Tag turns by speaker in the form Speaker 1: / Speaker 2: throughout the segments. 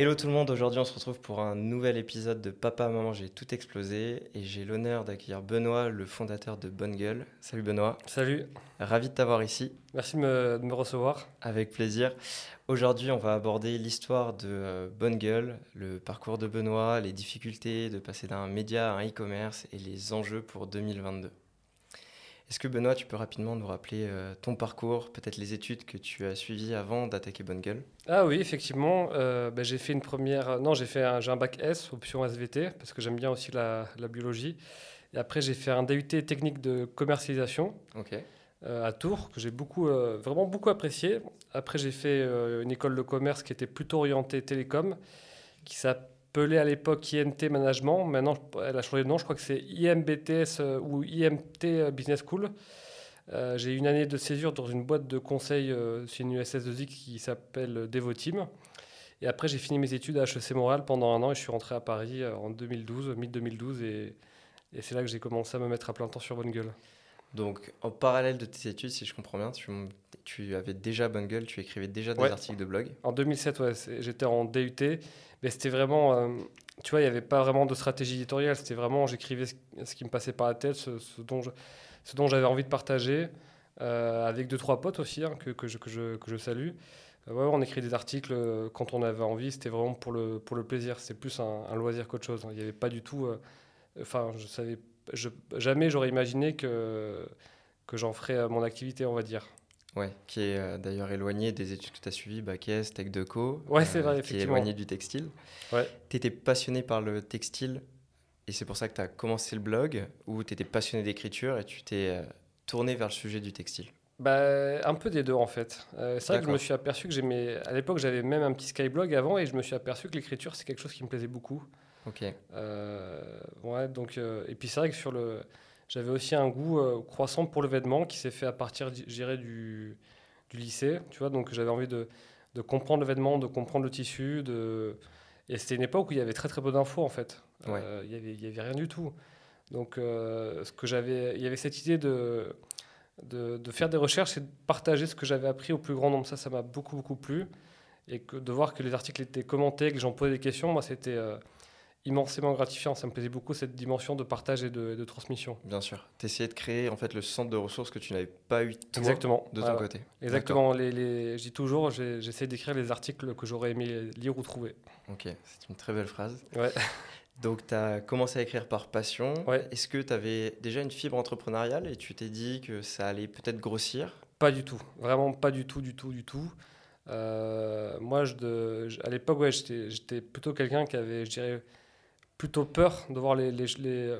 Speaker 1: Hello tout le monde, aujourd'hui on se retrouve pour un nouvel épisode de Papa, Maman, j'ai tout explosé et j'ai l'honneur d'accueillir Benoît, le fondateur de Bonne Gueule. Salut Benoît.
Speaker 2: Salut.
Speaker 1: Ravi de t'avoir ici.
Speaker 2: Merci de me, de me, recevoir.
Speaker 1: Avec plaisir. Aujourd'hui on va aborder l'histoire de euh, Bonne Gueule, le parcours de Benoît, les difficultés de passer d'un média à un e-commerce et les enjeux pour 2022. Est-ce que Benoît, tu peux rapidement nous rappeler euh, ton parcours, peut-être les études que tu as suivies avant d'attaquer Bonne Gueule?
Speaker 2: Ah oui, effectivement. Euh, bah, j'ai fait une première. Non, j'ai fait un, j'ai un bac S, option SVT, parce que j'aime bien aussi la, la, biologie. Et après, j'ai fait un DUT technique de commercialisation euh, à Tours, que j'ai beaucoup, vraiment beaucoup apprécié. Après, j'ai fait une école de commerce qui était plutôt orientée télécom, qui s'appelle appelée à l'époque INT Management. Maintenant, elle a changé de nom. Je crois que c'est IMBTS euh, ou IMT euh, Business School. Euh, j'ai eu une année de césure dans une boîte de conseil, c'est une USS2I qui s'appelle Devoteam. Et après, j'ai fini mes études à HEC Montréal pendant un an et je suis rentré à Paris en 2012, mi-2012. Et, et c'est là que j'ai commencé à me mettre à plein temps sur Bonne Gueule.
Speaker 1: Donc, en parallèle de tes études, si je comprends bien, tu, tu avais déjà Bonne Gueule, tu écrivais déjà des articles de blog
Speaker 2: En 2007, ouais, j'étais en DUT. Mais c'était vraiment, euh, tu vois, il n'y avait pas vraiment de stratégie éditoriale. C'était vraiment, j'écrivais ce, qui me passait par la tête, ce, dont, ce dont j'avais envie de partager, euh, avec deux, trois potes aussi, hein, que, que, je, que, je, que, je, salue. Euh, ouais, on écrit des articles quand on avait envie, c'était vraiment pour le, pour le plaisir. C'est plus un, loisir qu'autre chose. Il n'y avait pas du tout. Enfin, je savais. Je, jamais j'aurais imaginé que, que j'en ferais mon activité, on va dire.
Speaker 1: Ouais, qui est euh, d'ailleurs éloigné des études que tu as suivies, Bac S, Tech Deco.
Speaker 2: Ouais, c'est vrai,
Speaker 1: euh, Qui est éloigné du textile.
Speaker 2: Ouais.
Speaker 1: Tu étais passionné par le textile et c'est pour ça que tu as commencé le blog ou tu étais passionné d'écriture et tu t'es euh, tourné vers le sujet du textile?
Speaker 2: Bah, Un peu des deux en fait. c'est vrai que je me suis aperçu que j'aimais. À l'époque, j'avais même un petit Skyblog avant et je me suis aperçu que l'écriture, c'est quelque chose qui me plaisait beaucoup.
Speaker 1: Ok.
Speaker 2: ouais, donc. et puis c'est vrai que sur le j'avais aussi un goût euh, croissant pour le vêtement qui s'est fait à partir, du, du lycée, tu vois. Donc j'avais envie de, de, comprendre le vêtement, de comprendre le tissu. De... Et c'était une époque où il y avait très très peu d'infos en fait. Euh, il n'y avait, avait, rien du tout. Donc euh, ce que j'avais, il y avait cette idée de, de, de, faire des recherches et de partager ce que j'avais appris au plus grand nombre. Ça, ça m'a beaucoup beaucoup plu. Et que, de voir que les articles étaient commentés, que j'en posais des questions, moi c'était immensément gratifiant. Ça me plaisait beaucoup cette dimension de partage et de, transmission.
Speaker 1: Bien sûr. Tu essayais de créer en fait le centre de ressources que tu n'avais pas eu toi,
Speaker 2: Exactement.
Speaker 1: de ton côté.
Speaker 2: Exactement. Les, les, je dis toujours, j'essaie d'écrire les articles que j'aurais aimé lire ou trouver.
Speaker 1: Ok, c'est une très belle phrase.
Speaker 2: Ouais.
Speaker 1: Donc, tu as commencé à écrire par passion. Est-ce que tu avais déjà une fibre entrepreneuriale et tu t'es dit que ça allait peut-être grossir?
Speaker 2: Pas du tout. Vraiment pas du tout, du tout, du tout. Euh, moi, je, de, à l'époque, ouais, j'étais plutôt quelqu'un qui avait, je dirais, plutôt peur de voir les, les,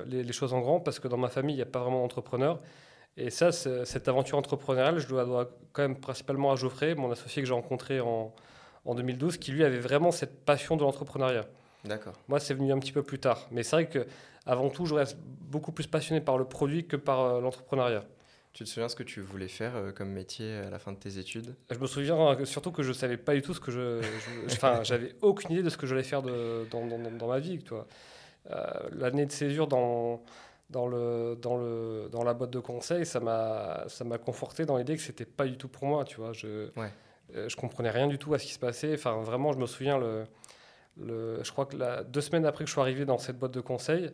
Speaker 2: les, choses en grand parce que dans ma famille, il n'y a pas vraiment d'entrepreneur. Et ça, cette aventure entrepreneuriale, je dois, dois, quand même principalement à Geoffrey, mon associé que j'ai rencontré en, en 2012, qui lui avait vraiment cette passion de l'entrepreneuriat.
Speaker 1: D'accord.
Speaker 2: Moi, c'est venu un petit peu plus tard. Mais c'est vrai que avant tout, je reste beaucoup plus passionné par le produit que par euh, l'entrepreneuriat.
Speaker 1: Tu te souviens ce que tu voulais faire euh, comme métier à la fin de tes études?
Speaker 2: Je me souviens euh, surtout que je savais pas du tout ce que je. Enfin, j'avais aucune idée de ce que j'allais faire de, dans, dans, dans, ma vie. Toi. Euh, l'année de césure dans, dans, le, dans, le, dans la boîte de conseil, ça m'a conforté dans l'idée que c'était pas du tout pour moi. Tu vois. Je,
Speaker 1: ouais.
Speaker 2: je comprenais rien du tout à ce qui se passait. Enfin, vraiment, je me souviens, le, le, je crois que la, deux semaines après que je suis arrivé dans cette boîte de conseil,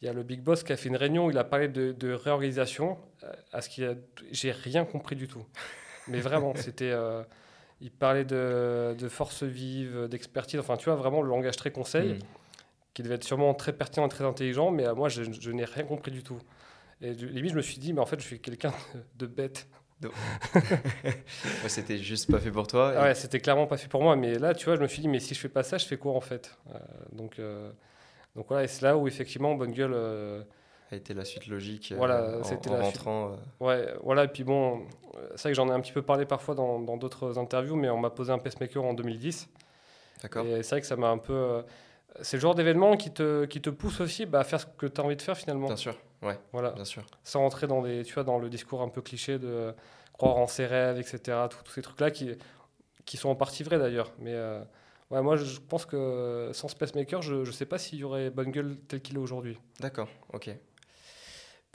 Speaker 2: il y a le big boss qui a fait une réunion, il a parlé de, réorganisation, euh, à ce qu'il j'ai rien compris du tout. Mais vraiment, c'était, euh, il parlait de, de force vive, d'expertise, enfin tu vois vraiment le langage très conseil, mm. Qui devait être sûrement très pertinent et très intelligent, mais à moi je, n'ai rien compris du tout. Et limite je me suis dit, mais en fait je suis quelqu'un de, bête.
Speaker 1: c'était juste pas fait pour toi.
Speaker 2: Ouais, c'était clairement pas fait pour moi. Mais là, tu vois, je me suis dit, mais si je fais pas ça, je fais quoi en fait? Euh, Donc, donc voilà, et c'est là où effectivement Bonne Gueule euh,
Speaker 1: a été la suite logique
Speaker 2: euh, voilà,
Speaker 1: c'était en, rentrant.
Speaker 2: Euh. Ouais, voilà, et puis bon, c'est vrai que j'en ai un petit peu parlé parfois dans d'autres interviews, mais on m'a posé un pacemaker en 2010.
Speaker 1: D'accord.
Speaker 2: Et c'est vrai que ça m'a un peu. C'est le genre d'événement qui te, qui te pousse aussi bah, à faire ce que tu as envie de faire finalement.
Speaker 1: Bien sûr, ouais.
Speaker 2: Voilà.
Speaker 1: Bien sûr.
Speaker 2: Sans rentrer dans, des, tu vois, dans le discours un peu cliché de croire en ses rêves, etc. Tous ces trucs-là qui, qui sont en partie vrais d'ailleurs. Mais Ouais, moi, je pense que sans Spacemaker, je ne sais pas s'il y aurait Bonne Gueule tel qu'il est aujourd'hui.
Speaker 1: D'accord, ok.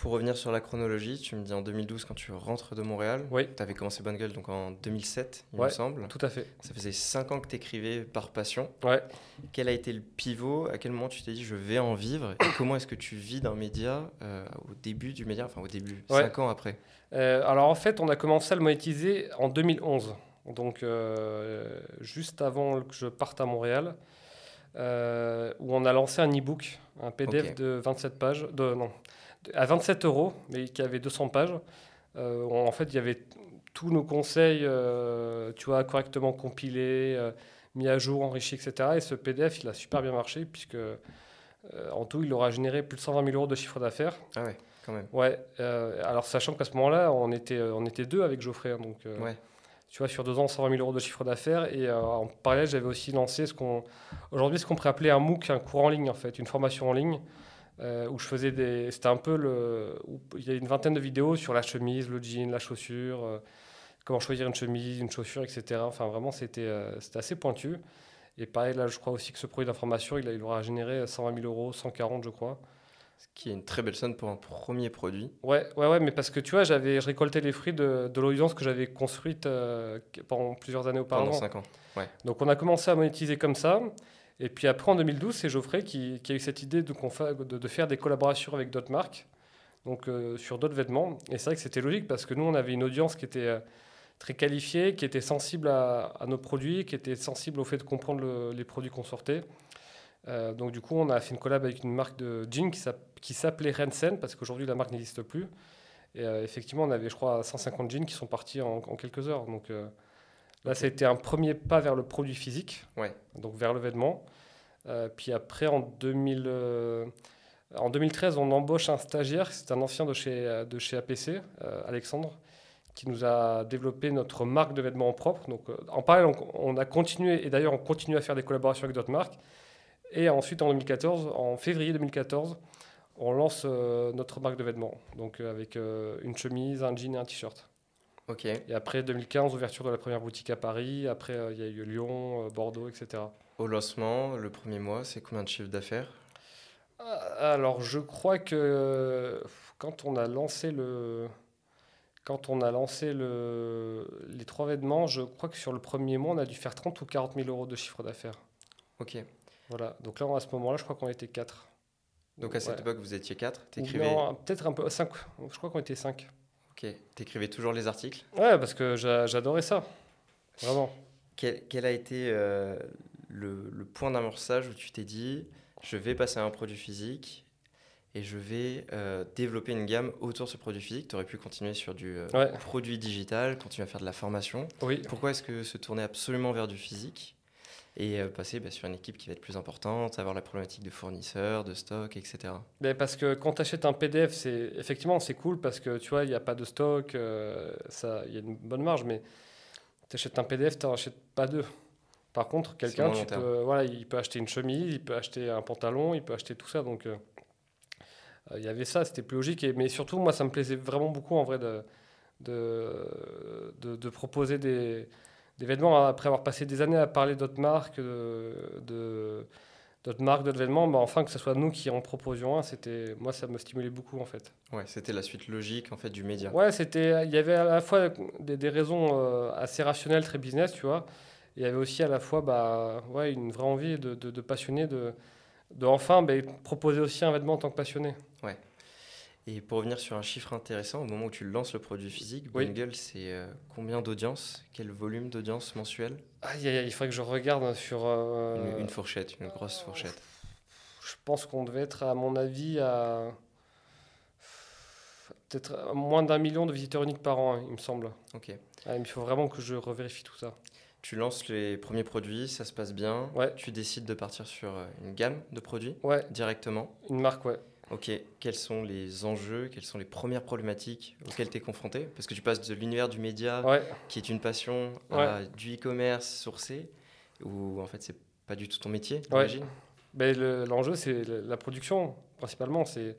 Speaker 1: Pour revenir sur la chronologie, tu me dis en 2012 quand tu rentres de Montréal.
Speaker 2: Oui.
Speaker 1: Tu avais commencé Bonne Gueule donc en 2007, il
Speaker 2: me
Speaker 1: semble.
Speaker 2: Tout à fait.
Speaker 1: Ça faisait 5 ans que tu écrivais par passion.
Speaker 2: Ouais.
Speaker 1: Quel a été le pivot? À quel moment tu t'es dit je vais en vivre? Et comment est-ce que tu vis d'un média euh, au début du média, enfin au début, 5 ans après?
Speaker 2: Euh, Alors en fait, on a commencé à le monétiser en 2011. Donc euh, juste avant que je parte à Montréal. où on a lancé un e-book, un PDF de 27 pages, de, non, à 27 euros, mais qui avait 200 pages. Euh, en fait, il y avait tous nos conseils, euh, tu vois, correctement compilés, euh, mis à jour, enrichis, etc. Et ce PDF, il a super bien marché, puisque en tout, il aura généré plus de 120 000 euros de chiffre d'affaires.
Speaker 1: Ah ouais, quand même.
Speaker 2: Ouais, alors sachant qu'à ce moment-là, on était, on était deux avec Geoffrey. Hein, donc,
Speaker 1: ouais.
Speaker 2: Tu vois, sur deux ans, 120 000 euros de chiffre d'affaires. Et en parallèle, j'avais aussi lancé ce qu'on, aujourd'hui, ce qu'on pourrait appeler un MOOC, un cours en ligne, en fait, une formation en ligne. Euh, où je faisais des. C'était un peu le. il y a une vingtaine de vidéos sur la chemise, le jean, la chaussure, euh, comment choisir une chemise, une chaussure, etc. Enfin, vraiment, c'était euh, assez pointu. Et pareil, là, je crois aussi que ce produit d'information, il, il aura généré 120 000 euros, 140, je crois.
Speaker 1: Ce qui est une très belle somme pour un premier produit.
Speaker 2: Ouais, ouais, ouais, mais parce que tu vois, j'avais récolté les fruits de, de l'audience que j'avais construite pendant plusieurs années auparavant.
Speaker 1: Pendant 5 ans, ouais.
Speaker 2: Donc on a commencé à monétiser comme ça. Et puis après, en 2012, c'est Geoffrey qui, a eu cette idée de, faire des collaborations avec d'autres marques, donc euh, sur d'autres vêtements. Et c'est vrai que c'était logique parce que nous, on avait une audience qui était euh, très qualifiée, qui était sensible à, nos produits, qui était sensible au fait de comprendre les produits qu'on sortait. Euh, donc du coup, on a fait une collab avec une marque de jeans qui s'appelait Rensen, parce qu'aujourd'hui, la marque n'existe plus. Et effectivement, on avait, je crois, 150 jeans qui sont partis en, en quelques heures. Donc Là, ça a été un premier pas vers le produit physique,
Speaker 1: ouais.
Speaker 2: donc vers le vêtement. Euh, puis après, en, 2000, euh, en 2013, on embauche un stagiaire, c'est un ancien de chez, de chez APC, euh, Alexandre, qui nous a développé notre marque de vêtements propre. Donc, en parallèle, on, a continué, et d'ailleurs, on continue à faire des collaborations avec d'autres marques. Et ensuite, en 2014, en février 2014, on lance notre marque de vêtements, donc avec une chemise, un jean et un t-shirt. Et après 2015, ouverture de la première boutique à Paris. Après, euh, il y a eu Lyon, euh, Bordeaux, etc.
Speaker 1: Au lancement, le premier mois, c'est combien de chiffre d'affaires?
Speaker 2: Euh, Alors, je crois que quand on a lancé le, quand on a lancé le, les trois vêtements, je crois que sur le premier mois, on a dû faire 30 ou 40 000 euros de chiffre d'affaires.
Speaker 1: Ok.
Speaker 2: Voilà. Donc là, à ce moment-là, je crois qu'on était 4.
Speaker 1: Donc à cette époque, vous étiez 4
Speaker 2: Non, peut-être un peu 5. Je crois qu'on était 5.
Speaker 1: Ok. T'écrivais toujours les articles?
Speaker 2: Ouais, parce que j'adorais ça. Vraiment.
Speaker 1: Quel, quel a été euh, le, le, point d'amorçage où tu t'es dit je vais passer à un produit physique et je vais euh, développer une gamme autour de ce produit physique? Tu aurais pu continuer sur du euh, produit digital, continuer à faire de la formation.
Speaker 2: Oui.
Speaker 1: Pourquoi est-ce que se tourner absolument vers du physique? Et euh, passer bah, sur une équipe qui va être plus importante, avoir la problématique de fournisseurs, de stock, etc.
Speaker 2: Mais parce que quand tu achètes un PDF, c'est effectivement c'est cool parce que tu vois, il n'y a pas de stock, euh, ça, il y a une bonne marge, mais tu achètes un PDF, tu n'en achètes pas deux. Par contre, quelqu'un, voilà, il peut acheter une chemise, il peut acheter un pantalon, il peut acheter tout ça. Donc, euh, il y avait ça, c'était plus logique. Et, mais surtout, moi, ça me plaisait vraiment beaucoup en vrai de, de, de proposer des, des vêtements, après avoir passé des années à parler d'autres marques, de, d'autres marques, d'autres vêtements, bah enfin que ce soit nous qui en proposions un, c'était, moi ça me stimulait beaucoup en fait.
Speaker 1: Ouais, c'était la suite logique en fait du média.
Speaker 2: Ouais, c'était, il y avait à la fois des, des raisons euh, assez rationnelles, très business, tu vois. il y avait aussi à la fois bah, ouais, une vraie envie de, de, de passionner, de, de enfin bah, proposer aussi un vêtement en tant que passionné.
Speaker 1: Et pour revenir sur un chiffre intéressant, au moment où tu lances le produit physique, oui. c'est euh, combien d'audience? Quel volume d'audience mensuel?
Speaker 2: Ah, Il faudrait que je regarde sur...
Speaker 1: Euh, une, fourchette, une grosse fourchette.
Speaker 2: Je pense qu'on devait être, à mon avis, à peut-être moins d'un million de visiteurs uniques par an, hein, il me semble.
Speaker 1: Ok.
Speaker 2: Ah, il faut vraiment que je revérifie tout ça.
Speaker 1: Tu lances les premiers produits, ça se passe bien.
Speaker 2: Ouais.
Speaker 1: Tu décides de partir sur euh, une gamme de produits
Speaker 2: ouais.
Speaker 1: directement?
Speaker 2: Une marque, ouais.
Speaker 1: Ok, quels sont les enjeux, quelles sont les premières problématiques auxquelles tu es confronté? Parce que tu passes de l'univers du média, qui est une passion, à du e-commerce sourcé, où en fait c'est pas du tout ton métier, j'imagine?
Speaker 2: L'enjeu, c'est la production, principalement. C'est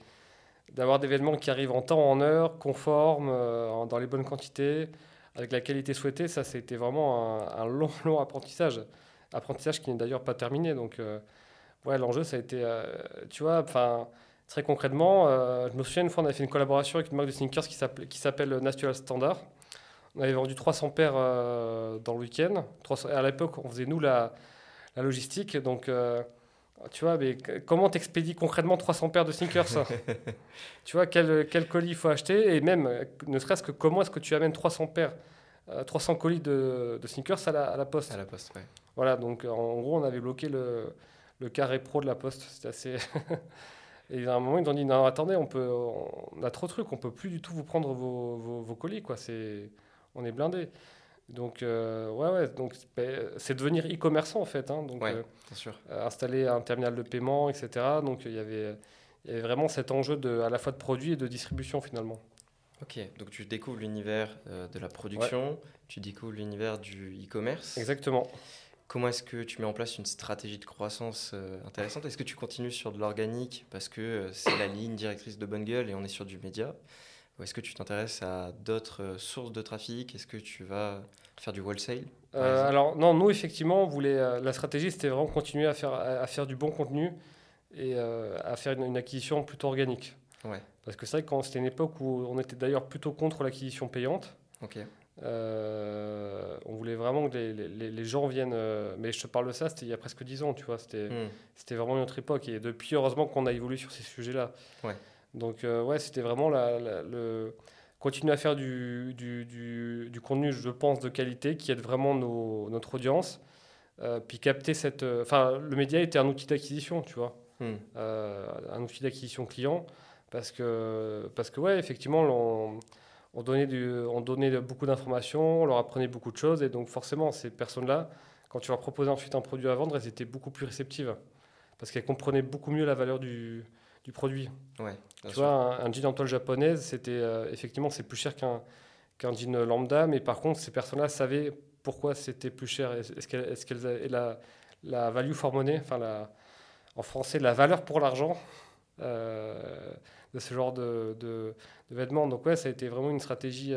Speaker 2: d'avoir des événements qui arrivent en temps, en heure, conformes, euh, dans les bonnes quantités, avec la qualité souhaitée. Ça, c'était vraiment un, long, long apprentissage. Apprentissage qui n'est d'ailleurs pas terminé. Donc, euh, ouais, l'enjeu, ça a été, euh, tu vois, enfin Très concrètement, je me souviens une fois, on avait fait une collaboration avec une marque de sneakers qui s'appelle Natural Standard. On avait vendu 300 paires dans le week-end. À l'époque, on faisait nous la, la logistique. Donc, tu vois, mais comment t'expédies concrètement 300 paires de sneakers Tu vois, quel, quel colis il faut acheter Et même, ne serait-ce que comment est-ce que tu amènes 300 paires, 300 euh, colis de, de sneakers à la, à la, poste?
Speaker 1: À la poste, ouais.
Speaker 2: Voilà, donc en gros, on avait bloqué le, le carré pro de la poste. C'était assez. Et à un moment, ils ont dit non, attendez, on, peut, on a trop de trucs, on peut plus du tout vous prendre vos, vos, vos colis, quoi. C'est, on est blindé. Donc, euh, ouais, ouais, donc ben, c'est devenir e-commerçant en fait. Hein, donc,
Speaker 1: euh, sûr.
Speaker 2: Euh, installer un terminal de paiement, etc. Donc, il y avait, il y avait vraiment cet enjeu de, à la fois de produit et de distribution finalement.
Speaker 1: Ok, donc tu découvres l'univers de la production, tu découvres l'univers du e-commerce.
Speaker 2: Exactement.
Speaker 1: Comment est-ce que tu mets en place une stratégie de croissance intéressante? Est-ce que tu continues sur de l'organique parce que c'est la ligne directrice de Bonne Gueule et on est sur du média? Ou est-ce que tu t'intéresses à d'autres euh, sources de trafic? Est-ce que tu vas faire du wholesale
Speaker 2: euh, Alors non, nous effectivement, on voulait, euh, la stratégie c'était vraiment continuer à faire, à, faire du bon contenu et à faire une, acquisition plutôt organique.
Speaker 1: Ouais.
Speaker 2: Parce que c'est vrai que c'était une époque où on était d'ailleurs plutôt contre l'acquisition payante.
Speaker 1: Ok.
Speaker 2: on voulait vraiment que les, les, les gens viennent. mais je te parle de ça, c'était il y a presque 10 ans, tu vois. C'était hmm. c'était vraiment une autre époque. Et depuis, heureusement qu'on a évolué sur ces sujets-là.
Speaker 1: Ouais.
Speaker 2: Donc, euh, ouais, c'était vraiment la, le continuer à faire du, du, du, contenu, je pense, de qualité qui aide vraiment nos, notre audience. Euh, puis capter cette. Euh, enfin, le média était un outil d'acquisition, tu vois. Hmm. un outil d'acquisition client. Parce que, parce que, ouais, effectivement, on, on donnait, du, on donnait beaucoup d'informations, on leur apprenait beaucoup de choses. Et donc, forcément, ces personnes-là, quand tu leur proposais ensuite un produit à vendre, elles étaient beaucoup plus réceptives. Parce qu'elles comprenaient beaucoup mieux la valeur du, du produit.
Speaker 1: Ouais,
Speaker 2: tu vois, un, jean en toile japonaise, c'était euh, effectivement c'est plus cher qu'un qu'un jean lambda, mais par contre ces personnes-là savaient pourquoi c'était plus cher. Est-ce qu'elles est qu avaient la, la value for money, enfin la, en français la valeur pour l'argent euh, de ce genre de, de, vêtements. Donc ouais, ça a été vraiment une stratégie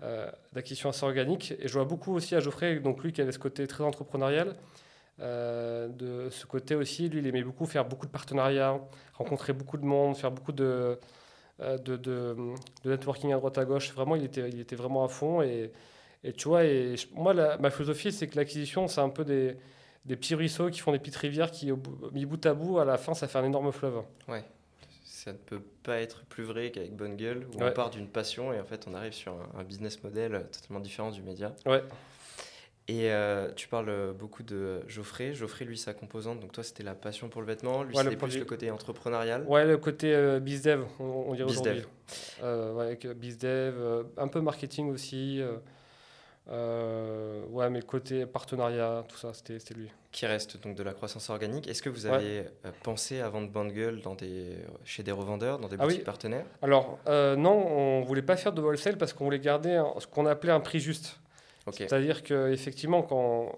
Speaker 2: euh, d'acquisition assez organique. Et je vois beaucoup aussi à Geoffrey, donc lui qui avait ce côté très entrepreneurial. Euh, de ce côté aussi, lui, il aimait beaucoup faire beaucoup de partenariats, rencontrer beaucoup de monde, faire beaucoup de, euh, de, de, networking à droite à gauche. Vraiment, il était, il était vraiment à fond. Et, et tu vois, et moi, ma philosophie, c'est que l'acquisition, c'est un peu des, des, petits ruisseaux qui font des petites rivières qui, mis bout à bout, à la fin, ça fait un énorme fleuve.
Speaker 1: Ouais. Ça ne peut pas être plus vrai qu'avec Bonne Gueule, où on part d'une passion et en fait, on arrive sur un, un business model totalement différent du média.
Speaker 2: Ouais.
Speaker 1: Et euh, tu parles beaucoup de Geoffrey. Geoffrey, lui, sa composante, donc toi, c'était la passion pour le vêtement. Lui, c'était plus le côté entrepreneurial.
Speaker 2: Ouais, le côté euh, bizdev, on, dirait aujourd'hui. Euh, ouais, bizdev, euh, un peu marketing aussi. Ouais, mais côté partenariat, tout ça, c'était lui.
Speaker 1: Qui reste donc de la croissance organique. Est-ce que vous avez pensé à vendre Bandgueule dans des, chez des revendeurs, dans des ah boutiques partenaires?
Speaker 2: Alors, non, on voulait pas faire de wholesale parce qu'on voulait garder ce qu'on appelait un prix juste. C'est-à-dire qu'effectivement, quand.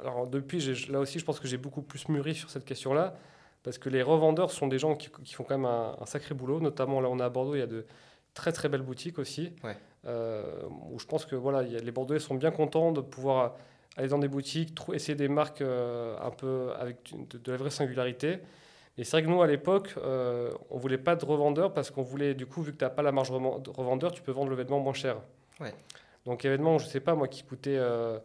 Speaker 2: Alors, depuis, là aussi, je pense que j'ai beaucoup plus mûri sur cette question-là, parce que les revendeurs sont des gens qui, font quand même un, sacré boulot. Notamment, là, on est à Bordeaux, il y a de très très belles boutiques aussi. Euh, où je pense que voilà, les Bordelais sont bien contents de pouvoir aller dans des boutiques, essayer des marques euh, un peu avec de, la vraie singularité. Et c'est vrai que nous, à l'époque, euh, on voulait pas de revendeurs parce qu'on voulait, du coup, vu que tu n'as pas la marge de revendeur, tu peux vendre le vêtement moins cher.
Speaker 1: Ouais.
Speaker 2: Donc événement, je sais pas moi, qui coûtait... Euh,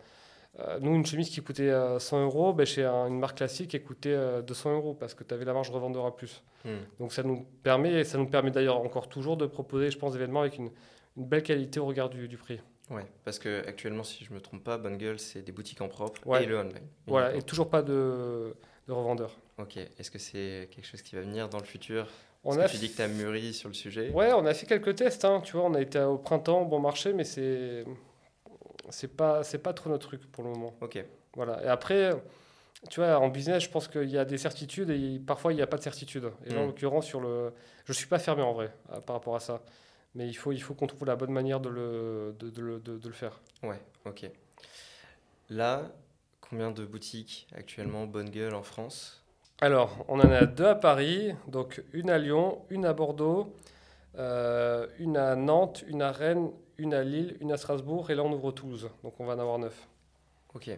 Speaker 2: euh, nous, une chemise qui coûtait 100 euh, euros, ben, chez une marque classique, elle coûtait 200 euros parce que tu avais la marge revendeur à plus. Hmm. Donc ça nous permet, et ça nous permet d'ailleurs encore toujours de proposer, je pense, des événements avec une, une belle qualité au regard du, du prix.
Speaker 1: Oui, parce que actuellement, si je me trompe pas, Bonne Gueule, c'est des boutiques en propre
Speaker 2: et
Speaker 1: le online.
Speaker 2: Voilà, et toujours pas de, de revendeur.
Speaker 1: Ok, est-ce que c'est quelque chose qui va venir dans le futur? On a tu dis que tu as mûri sur le sujet.
Speaker 2: Ouais, on a fait quelques tests. Hein, tu vois, on a été au printemps, bon marché, mais c'est c'est pas c'est pas trop notre truc pour le moment.
Speaker 1: Ok.
Speaker 2: Voilà. Et après, tu vois, en business, je pense qu'il y a des certitudes et parfois il n'y a pas de certitude. Et en hmm. l'occurrence, sur le, je suis pas fermé en vrai par rapport à ça, mais il faut il faut qu'on trouve la bonne manière de le de, de, de, de le faire.
Speaker 1: Ouais. Ok. Là, combien de boutiques actuellement Bonne Gueule en France?
Speaker 2: Alors, on en a deux à Paris, donc une à Lyon, une à Bordeaux, euh, une à Nantes, une à Rennes, une à Lille, une à Strasbourg, et là on ouvre Toulouse, donc on va en avoir neuf.
Speaker 1: Ok.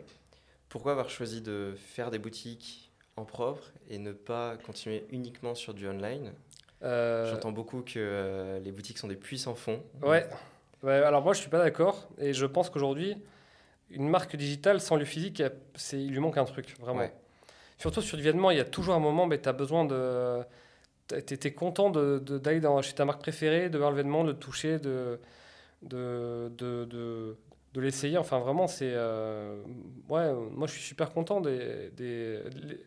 Speaker 1: Pourquoi avoir choisi de faire des boutiques en propre et ne pas continuer uniquement sur du online? J'entends beaucoup que les boutiques sont des puissants fonds.
Speaker 2: Ouais. ouais. alors moi je suis pas d'accord et je pense qu'aujourd'hui une marque digitale sans lieu physique, il lui manque un truc vraiment. Surtout sur l'événement, il y a toujours un moment, mais tu as besoin de. Tu étais content d'aller de, de, chez ta marque préférée, de voir l'événement, de le toucher, de, de, de, de l'essayer. Enfin, vraiment, c'est. Euh, ouais, moi, je suis super content des. des les,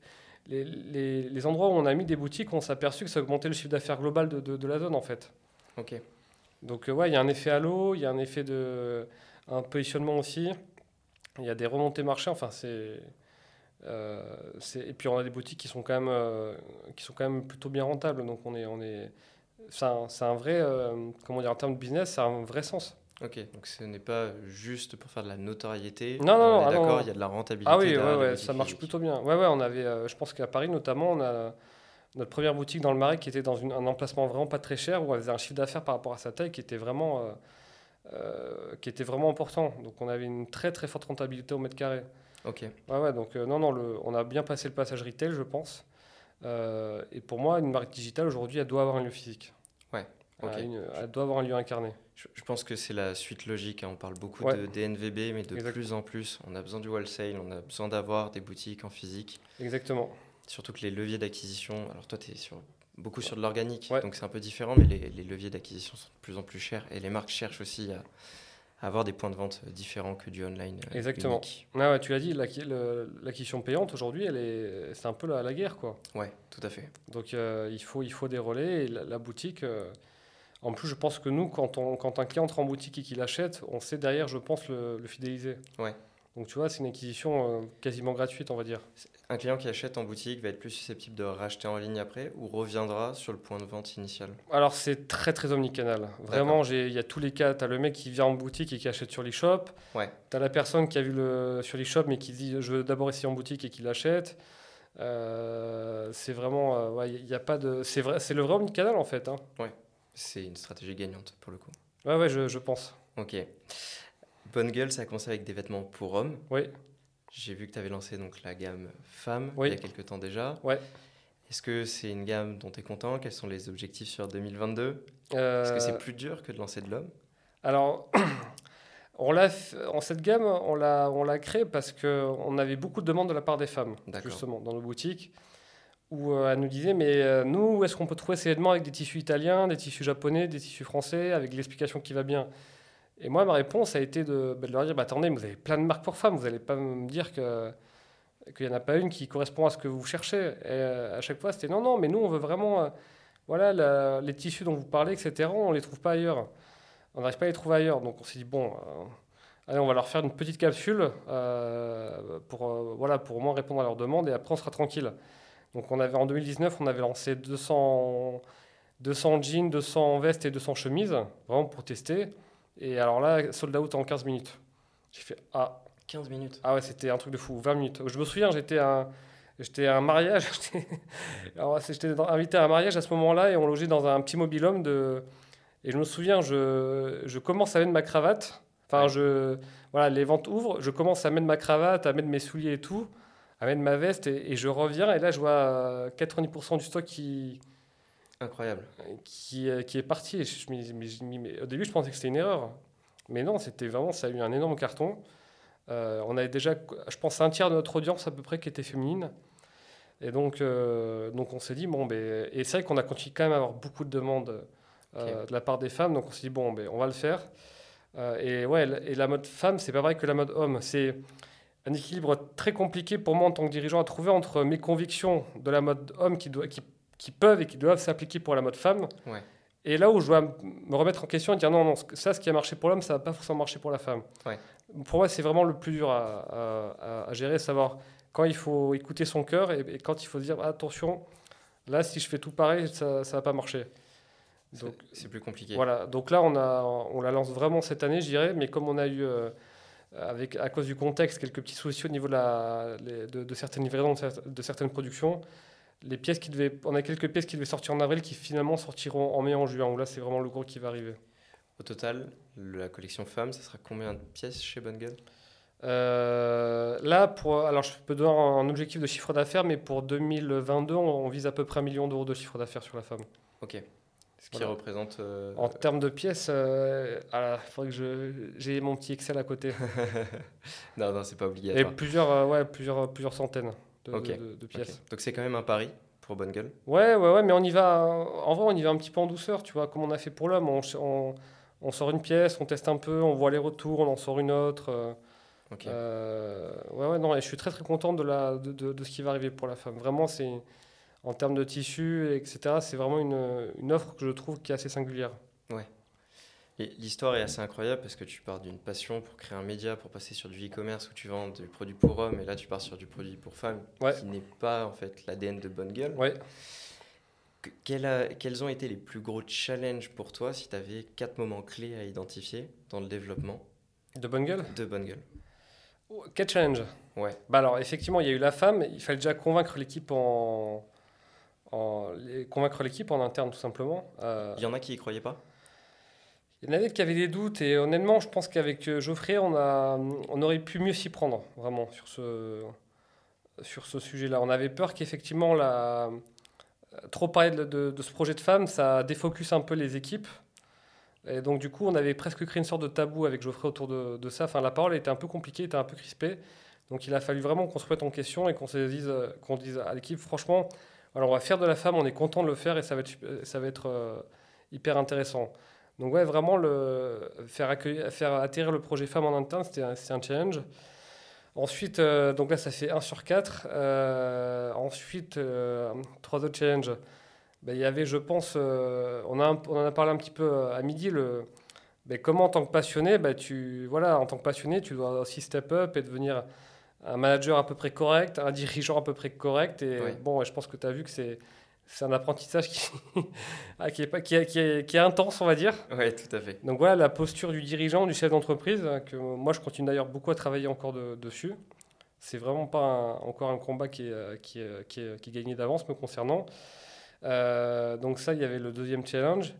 Speaker 2: les, les, endroits où on a mis des boutiques, on s'est aperçu que ça augmentait le chiffre d'affaires global de, de, la zone, en fait.
Speaker 1: Ok.
Speaker 2: Donc, euh, ouais, il y a un effet halo, il y a un effet de. un positionnement aussi. Il y a des remontées marché. Enfin, c'est. Euh, et puis on a des boutiques qui sont quand même, euh, qui sont quand même plutôt bien rentables. Donc on est, on est, c'est un, un, vrai, euh, comment dire, en termes de business, a un vrai sens.
Speaker 1: Ok, donc ce n'est pas juste pour faire de la notoriété.
Speaker 2: Non, non,
Speaker 1: non. D'accord, il y a de la rentabilité.
Speaker 2: Ah oui, ouais, ouais, ça marche plutôt bien. Ouais, ouais, on avait, je pense qu'à Paris notamment, on a notre première boutique dans le Marais qui était dans une, un emplacement vraiment pas très cher où elle faisait un chiffre d'affaires par rapport à sa taille qui était vraiment, qui était vraiment important. Donc on avait une très très forte rentabilité au mètre carré.
Speaker 1: Ok.
Speaker 2: Ouais, ouais, donc euh, non, non, le, on a bien passé le passage retail, je pense. Euh, et pour moi, une marque digitale, aujourd'hui, elle doit avoir un lieu physique. Elle, doit avoir un lieu incarné.
Speaker 1: Je, pense que c'est la suite logique. Hein. On parle beaucoup de DNVB, mais de plus en plus, on a besoin du wholesale, on a besoin d'avoir des boutiques en physique.
Speaker 2: Exactement.
Speaker 1: Surtout que les leviers d'acquisition, alors toi, tu es sur, beaucoup sur de l'organique, donc c'est un peu différent, mais les, les leviers d'acquisition sont de plus en plus chers et les marques cherchent aussi à avoir des points de vente différents que du online.
Speaker 2: Euh, Exactement. Ah ouais, tu l'as dit, l'acquisition payante aujourd'hui, elle est, c'est un peu la, la, guerre, quoi.
Speaker 1: Ouais, tout à fait.
Speaker 2: Donc euh, il faut, il faut des relais et la, boutique. Euh, en plus, je pense que nous, quand, on, quand un client entre en boutique et qu'il achète, on sait derrière, je pense, le, le fidéliser.
Speaker 1: Ouais.
Speaker 2: Donc tu vois, c'est une acquisition quasiment gratuite, on va dire.
Speaker 1: Un client qui achète en boutique va être plus susceptible de racheter en ligne après ou reviendra sur le point de vente initial?
Speaker 2: Alors c'est très très omnicanal. Vraiment, il y a tous les cas. Tu as le mec qui vient en boutique et qui achète sur l'e-shop.
Speaker 1: Ouais.
Speaker 2: Tu as la personne qui a vu le, sur l'e-shop mais qui dit je veux d'abord essayer en boutique et qui l'achète. Euh, c'est vraiment, il euh, y a pas de, c'est vrai, c'est le vrai omnicanal en fait. Hein.
Speaker 1: Ouais, c'est une stratégie gagnante pour le coup.
Speaker 2: Ouais ouais, je, je pense.
Speaker 1: Ok. Bonne gueule, ça a commencé avec des vêtements pour hommes.
Speaker 2: Oui.
Speaker 1: J'ai vu que tu avais lancé donc la gamme femme il y a quelques temps déjà.
Speaker 2: Ouais.
Speaker 1: Est-ce que c'est une gamme dont tu es content? Quels sont les objectifs sur 2022 Est-ce que c'est euh, plus dur que de lancer de l'homme?
Speaker 2: Alors, on l'a en cette gamme, on l'a on l'a créée parce qu'on avait beaucoup de demandes de la part des femmes, justement, dans nos boutiques, où euh, elles nous disaient Mais euh, nous, où est-ce qu'on peut trouver ces vêtements avec des tissus italiens, des tissus japonais, des tissus français, avec l'explication qui va bien? Et moi, ma réponse a été de, bah, leur dire bah, attendez, vous avez plein de marques pour femmes, vous n'allez pas me dire que qu'il n'y en a pas une qui correspond à ce que vous cherchez. Et euh, à chaque fois, c'était non, non, mais nous, on veut vraiment. Voilà, les tissus dont vous parlez, etc., on ne les trouve pas ailleurs. On n'arrive pas à les trouver ailleurs. Donc on s'est dit bon, allez, on va leur faire une petite capsule pour, voilà, pour au moins répondre à leurs demandes et après, on sera tranquille. Donc on avait, en 2019, on avait lancé 200, 200 jeans, 200 vestes et 200 chemises, vraiment pour tester. Et alors là, sold out en 15 minutes. J'ai fait Ah.
Speaker 1: 15 minutes
Speaker 2: Ah ouais, c'était un truc de fou, 20 minutes. Je me souviens, j'étais à un, j'étais à un mariage. j'étais invité à un mariage à ce moment-là et on logeait dans un petit mobilhome. De... Et je me souviens, je, je commence à mettre ma cravate. Enfin, je, voilà, les ventes ouvrent. Je commence à mettre ma cravate, à mettre mes souliers et tout, mettre ma veste. Et, et je reviens. Et là, je vois 90% du stock qui,
Speaker 1: Incroyable.
Speaker 2: Qui, euh, qui est parti. je, mais, au début, je pensais que c'était une erreur. Mais non, c'était vraiment, ça a eu un énorme carton. Euh, on avait déjà, je pense, un tiers de notre audience à peu près qui était féminine. Et donc, euh, donc on s'est dit, bon, ben, et c'est vrai qu'on a continué quand même à avoir beaucoup de demandes de la part des femmes. Donc on s'est dit, bon, ben, on va le faire. et ouais, et la mode femme, c'est pas vrai que la mode homme. C'est un équilibre très compliqué pour moi en tant que dirigeant à trouver entre mes convictions de la mode homme qui, doit, qui qui peuvent et qui doivent s'appliquer pour la mode femme. Et là où je dois me remettre en question et dire non, non, ça, ce qui a marché pour l'homme, ça va pas forcément marcher pour la femme. Pour moi, c'est vraiment le plus dur à, gérer, savoir quand il faut écouter son cœur et, quand il faut dire attention, là, si je fais tout pareil, ça ne va pas marcher.
Speaker 1: C'est plus compliqué.
Speaker 2: Voilà, donc là, on, a, on la lance vraiment cette année, je dirais, mais comme on a eu, euh, avec, à cause du contexte, quelques petits soucis au niveau de, la, de, de certaines livraisons, de certaines productions, les pièces qui devaient, on a quelques pièces qui devaient sortir en avril qui finalement sortiront en mai en juin, où là c'est vraiment le gros qui va arriver.
Speaker 1: Au total, la collection femmes, ça sera combien de pièces chez Bonne Gueule
Speaker 2: euh, Là, pour, alors je peux donner un objectif de chiffre d'affaires, mais pour 2022, on, vise à peu près un million d'euros de chiffre d'affaires sur la femme.
Speaker 1: Ok. Ce qui représente. Euh,
Speaker 2: en termes de pièces, euh, il faudrait que j'ai mon petit Excel à côté.
Speaker 1: non, non, c'est pas obligatoire.
Speaker 2: Et plusieurs, euh, ouais, plusieurs, plusieurs centaines de, pièces.
Speaker 1: Donc c'est quand même un pari pour Bonne Gueule
Speaker 2: Ouais, ouais, ouais, mais on y va. En vrai, on y va un petit peu en douceur, tu vois, comme on a fait pour l'homme. On, on, sort une pièce, on teste un peu, on voit les retours, on en sort une autre. ouais, ouais, non, et je suis très très content de, la, de, de, de ce qui va arriver pour la femme. Vraiment, c'est en termes de tissu, etc. C'est vraiment une, une, offre que je trouve qui est assez singulière.
Speaker 1: Ouais. L'histoire est assez incroyable parce que tu pars d'une passion pour créer un média, pour passer sur du e-commerce où tu vends du produit pour hommes et là tu pars sur du produit pour femmes qui n'est pas en fait l'ADN de Bonne Gueule.
Speaker 2: Ouais.
Speaker 1: quels ont été les plus gros challenges pour toi si tu avais quatre moments clés à identifier dans le développement
Speaker 2: De Bonne Gueule?
Speaker 1: De Bonne Gueule.
Speaker 2: Quel challenge
Speaker 1: Ouais.
Speaker 2: Bah alors effectivement il y a eu la femme, il fallait déjà convaincre l'équipe en en, convaincre l'équipe en interne tout simplement.
Speaker 1: Euh, il y en a qui y croyaient pas?
Speaker 2: Il y en avait qui avaient des doutes et honnêtement je pense qu'avec euh, Geoffrey on, a, on aurait pu mieux s'y prendre vraiment sur ce, sur ce sujet-là. On avait peur qu'effectivement la, trop parler de, de, ce projet de femme ça défocus un peu les équipes. Et donc du coup on avait presque créé une sorte de tabou avec Geoffrey autour de, de ça. Enfin la parole était un peu compliquée, était un peu crispée. Donc il a fallu vraiment qu'on se mette en question et qu'on se dise, qu'on dise à l'équipe franchement alors on va faire de la femme, on est content de le faire et ça va être, ça va être euh, hyper intéressant. Donc ouais, vraiment le, faire, accueillir, faire atterrir le projet femme en interne, c'était un, un, challenge. Ensuite, euh, donc là ça fait 1 sur 4. Euh, ensuite, trois autres challenges. Ben, il y avait, je pense, on, a on en a parlé un petit peu à midi, le, ben, comment en tant que passionné, ben, tu, voilà, en tant que passionné, tu dois aussi step up et devenir un manager à peu près correct, un dirigeant à peu près correct. Et bon, je pense que tu as vu que c'est, c'est un apprentissage qui, ah, qui, est qui, est, qui, est, qui, est, intense, on va dire.
Speaker 1: Oui, tout à fait.
Speaker 2: Donc voilà, la posture du dirigeant, du chef d'entreprise, hein, que moi je continue d'ailleurs beaucoup à travailler encore dessus. C'est vraiment pas encore un combat qui est, euh, qui est, qui est, gagné d'avance me concernant. Euh, donc ça, il y avait le deuxième challenge.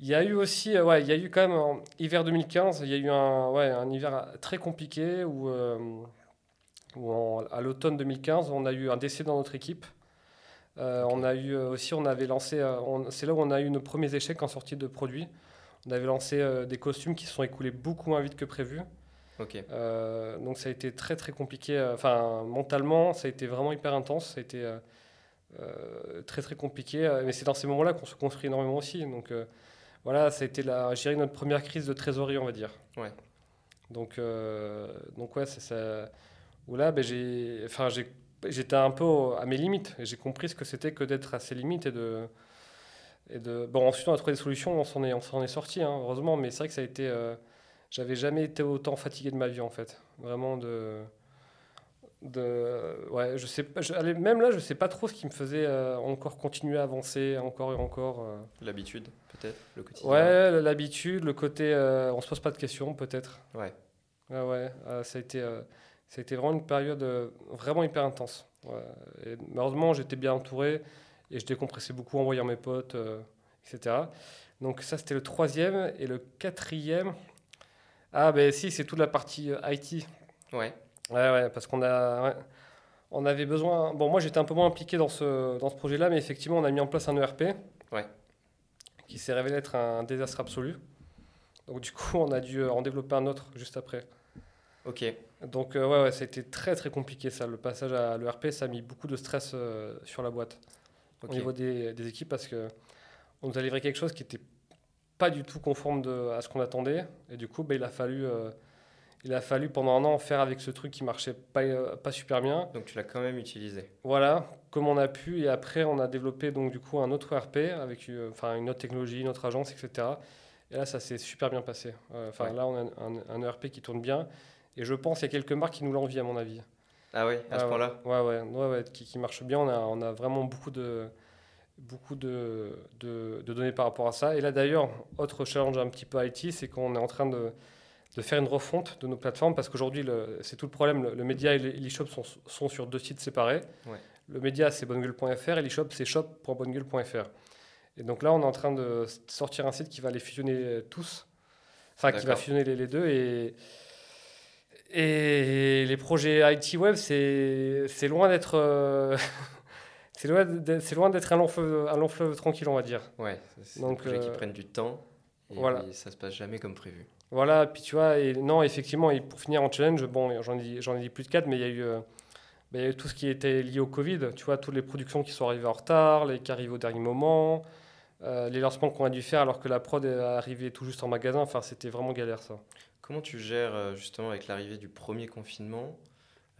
Speaker 2: Il y a eu aussi, euh, ouais, il y a eu quand même en hiver 2015, il y a eu un, ouais, un hiver très compliqué où où à l'automne 2015, on a eu un décès dans notre équipe. Euh, on a eu euh, aussi, on avait lancé, euh, c'est là où on a eu nos premiers échecs en sortie de produits. On avait lancé des costumes qui se sont écoulés beaucoup moins vite que prévu. donc ça a été très très compliqué. Enfin, mentalement, ça a été vraiment hyper intense. Ça a été très très compliqué. Mais c'est dans ces moments-là qu'on se construit énormément aussi. Donc voilà, ça a été la, notre première crise de trésorerie, on va dire.
Speaker 1: Ouais.
Speaker 2: Donc, donc ouais, ça où là, ben, j'ai, enfin, j'étais un peu à mes limites. J'ai compris ce que c'était que d'être à ses limites et de, et de. Bon, ensuite, on a trouvé des solutions, on s'en est, on s'en est sorti, hein, heureusement. Mais c'est vrai que ça a été. Euh, j'avais jamais été autant fatigué de ma vie, en fait. Vraiment de. De, ouais, je sais je, même là, je sais pas trop ce qui me faisait euh, encore continuer à avancer, encore et encore. Euh.
Speaker 1: L'habitude, peut-être, le quotidien.
Speaker 2: Ouais, l'habitude, le côté, on se pose pas de questions, peut-être.
Speaker 1: Ouais.
Speaker 2: Ouais, ouais, ça a été c'était vraiment une période euh, vraiment hyper intense. Et malheureusement, j'étais bien entouré et je décompressais beaucoup en voyant mes potes, euh, etc. Donc ça, c'était le troisième. Et le quatrième, ah ben si, c'est toute la partie euh, IT.
Speaker 1: Ouais.
Speaker 2: Ouais, ouais, parce qu'on a... On avait besoin... Bon, moi, j'étais un peu moins impliqué dans ce, dans ce projet-là, mais effectivement, on a mis en place un ERP.
Speaker 1: Ouais.
Speaker 2: Qui s'est révélé être un désastre absolu. Donc du coup, on a dû en développer un autre juste après.
Speaker 1: Ok.
Speaker 2: Donc euh, ouais, ouais, ça a été très très compliqué ça. Le passage à l'ERP, ça a mis beaucoup de stress euh, sur la boîte au niveau des, des, équipes parce que on nous a livré quelque chose qui n'était pas du tout conforme de, à ce qu'on attendait. Et du coup, bah, il, a fallu, euh, il a fallu pendant un an faire avec ce truc qui marchait pas, pas super bien.
Speaker 1: Donc tu l'as quand même utilisé.
Speaker 2: Voilà, comme on a pu. Et après, on a développé donc du coup un autre ERP avec enfin une autre technologie, une autre agence, etc. Et là, ça s'est super bien passé. Enfin là, on a un, un ERP qui tourne bien. Et je pense qu'il y a quelques marques qui nous l'envient, à mon avis.
Speaker 1: Ah oui, à ce point-là
Speaker 2: Ouais, ouais, ouais, ouais qui, qui, marche bien. On a, on a vraiment beaucoup de, beaucoup de, de, de, données par rapport à ça. Et là, d'ailleurs, autre challenge un petit peu IT, c'est qu'on est en train de, de, faire une refonte de nos plateformes parce qu'aujourd'hui, c'est tout le problème. Le, média et l'e-shop sont, sont, sur deux sites séparés.
Speaker 1: Ouais.
Speaker 2: Le média, c'est bonnegueule.fr et l'e-shop, c'est shop.bonnegueule.fr. Et donc là, on est en train de sortir un site qui va les fusionner tous. Enfin, qui va fusionner les, les deux. Et. Et les projets IT web, c'est loin d'être. Euh, c'est loin d'être un long fleuve, un long fleuve tranquille, on va dire.
Speaker 1: Ouais, c'est des projets qui prennent du temps et voilà. ça se passe jamais comme prévu.
Speaker 2: Voilà, puis tu vois, et non, effectivement, et pour finir en challenge, bon, j'en ai, ai dit plus de 4, mais il y a eu il y a tout ce qui était lié au Covid, tu vois, toutes les productions qui sont arrivées en retard, les qui arrivent au dernier moment, euh, les lancements qu'on a dû faire alors que la prod est arrivée tout juste en magasin, enfin c'était vraiment galère ça.
Speaker 1: Comment tu gères euh, justement avec l'arrivée du premier confinement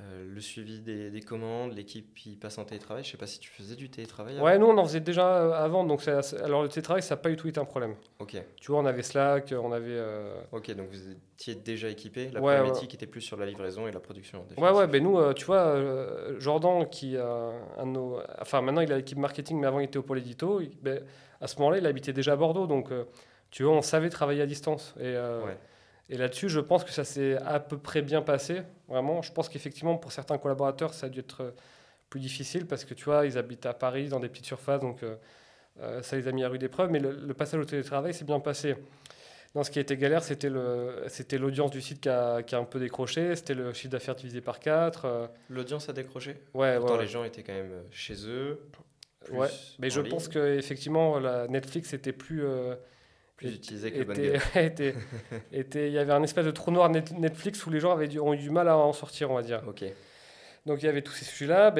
Speaker 1: euh, le suivi des, commandes, l'équipe qui passe en télétravail? Je ne sais pas si tu faisais du télétravail.
Speaker 2: Ouais, nous on en faisait déjà euh, avant. Donc alors le télétravail, ça n'a pas du tout été un problème.
Speaker 1: Ok.
Speaker 2: Tu vois, on avait Slack, on avait. Euh,
Speaker 1: ok, donc vous étiez déjà équipé. La problématique était plus sur la livraison et la production.
Speaker 2: Ouais, ouais. Ben nous, tu vois, Jordan qui un nos... enfin maintenant il a l'équipe marketing, mais avant il était au pôle édito. Ben, à ce moment-là, il habitait déjà à Bordeaux, donc tu vois, on savait travailler à distance et. Ouais. Et là-dessus, je pense que ça s'est à peu près bien passé. Vraiment, je pense qu'effectivement, pour certains collaborateurs, ça a dû être euh, plus difficile parce que tu vois, ils habitent à Paris dans des petites surfaces, donc euh, euh, ça les a mis à rude épreuve. Mais le, passage au télétravail s'est bien passé. Non, ce qui a été galère, c'était l'audience du site qui a, qui a, un peu décroché, c'était le chiffre d'affaires divisé par 4.
Speaker 1: L'audience a décroché?
Speaker 2: Ouais,
Speaker 1: Pourtant, les gens étaient quand même chez eux.
Speaker 2: ouais, mais je pense qu'effectivement, Netflix était plus
Speaker 1: plus utilisé que
Speaker 2: était, était, Il y avait un espèce de trou noir Netflix où les gens avaient ont eu du mal à en sortir, on va dire.
Speaker 1: Ok.
Speaker 2: Donc il y avait tous ces sujets-là.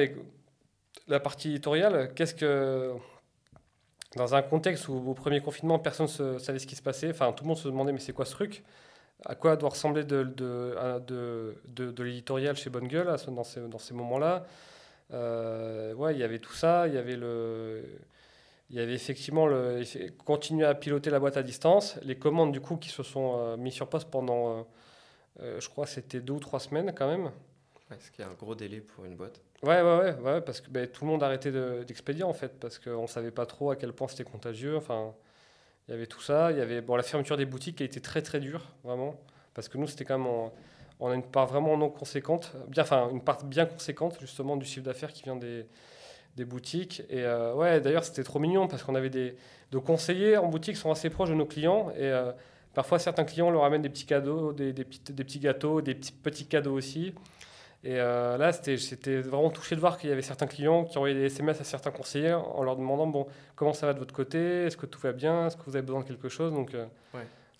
Speaker 2: La partie éditoriale, qu'est-ce que. Dans un contexte où au premier confinement, personne ne savait ce qui se passait, enfin tout le monde se demandait mais c'est quoi ce truc? À quoi doit ressembler de, de, de, de, l'éditorial chez Bonne Gueule dans ces, dans ces moments-là? Euh, Ouais, il y avait tout ça, il y avait le il y avait effectivement le, continuer à piloter la boîte à distance. Les commandes, du coup, qui se sont euh, mises sur poste pendant, euh, euh, je crois, c'était deux ou trois semaines quand même.
Speaker 1: Ouais, ce qui est un gros délai pour une boîte.
Speaker 2: Ouais, ouais, ouais, ouais parce que ben, tout le monde arrêtait d'expédier en fait, parce qu'on ne savait pas trop à quel point c'était contagieux. Enfin, il y avait tout ça. Il y avait bon, la fermeture des boutiques qui a été très très dure, vraiment, parce que nous, c'était quand même. on a une part vraiment non conséquente, bien, enfin, une part bien conséquente justement du chiffre d'affaires qui vient des des boutiques. Et euh, ouais, d'ailleurs, c'était trop mignon parce qu'on avait des, de conseillers en boutique qui sont assez proches de nos clients. Et euh, parfois, certains clients leur amènent des petits cadeaux, des, des, petits, des petits gâteaux, des petits, petits cadeaux aussi. Et euh, là, c'était vraiment touché de voir qu'il y avait certains clients qui envoyaient des SMS à certains conseillers en leur demandant bon, comment ça va de votre côté, est-ce que tout va bien, est-ce que vous avez besoin de quelque chose? Donc,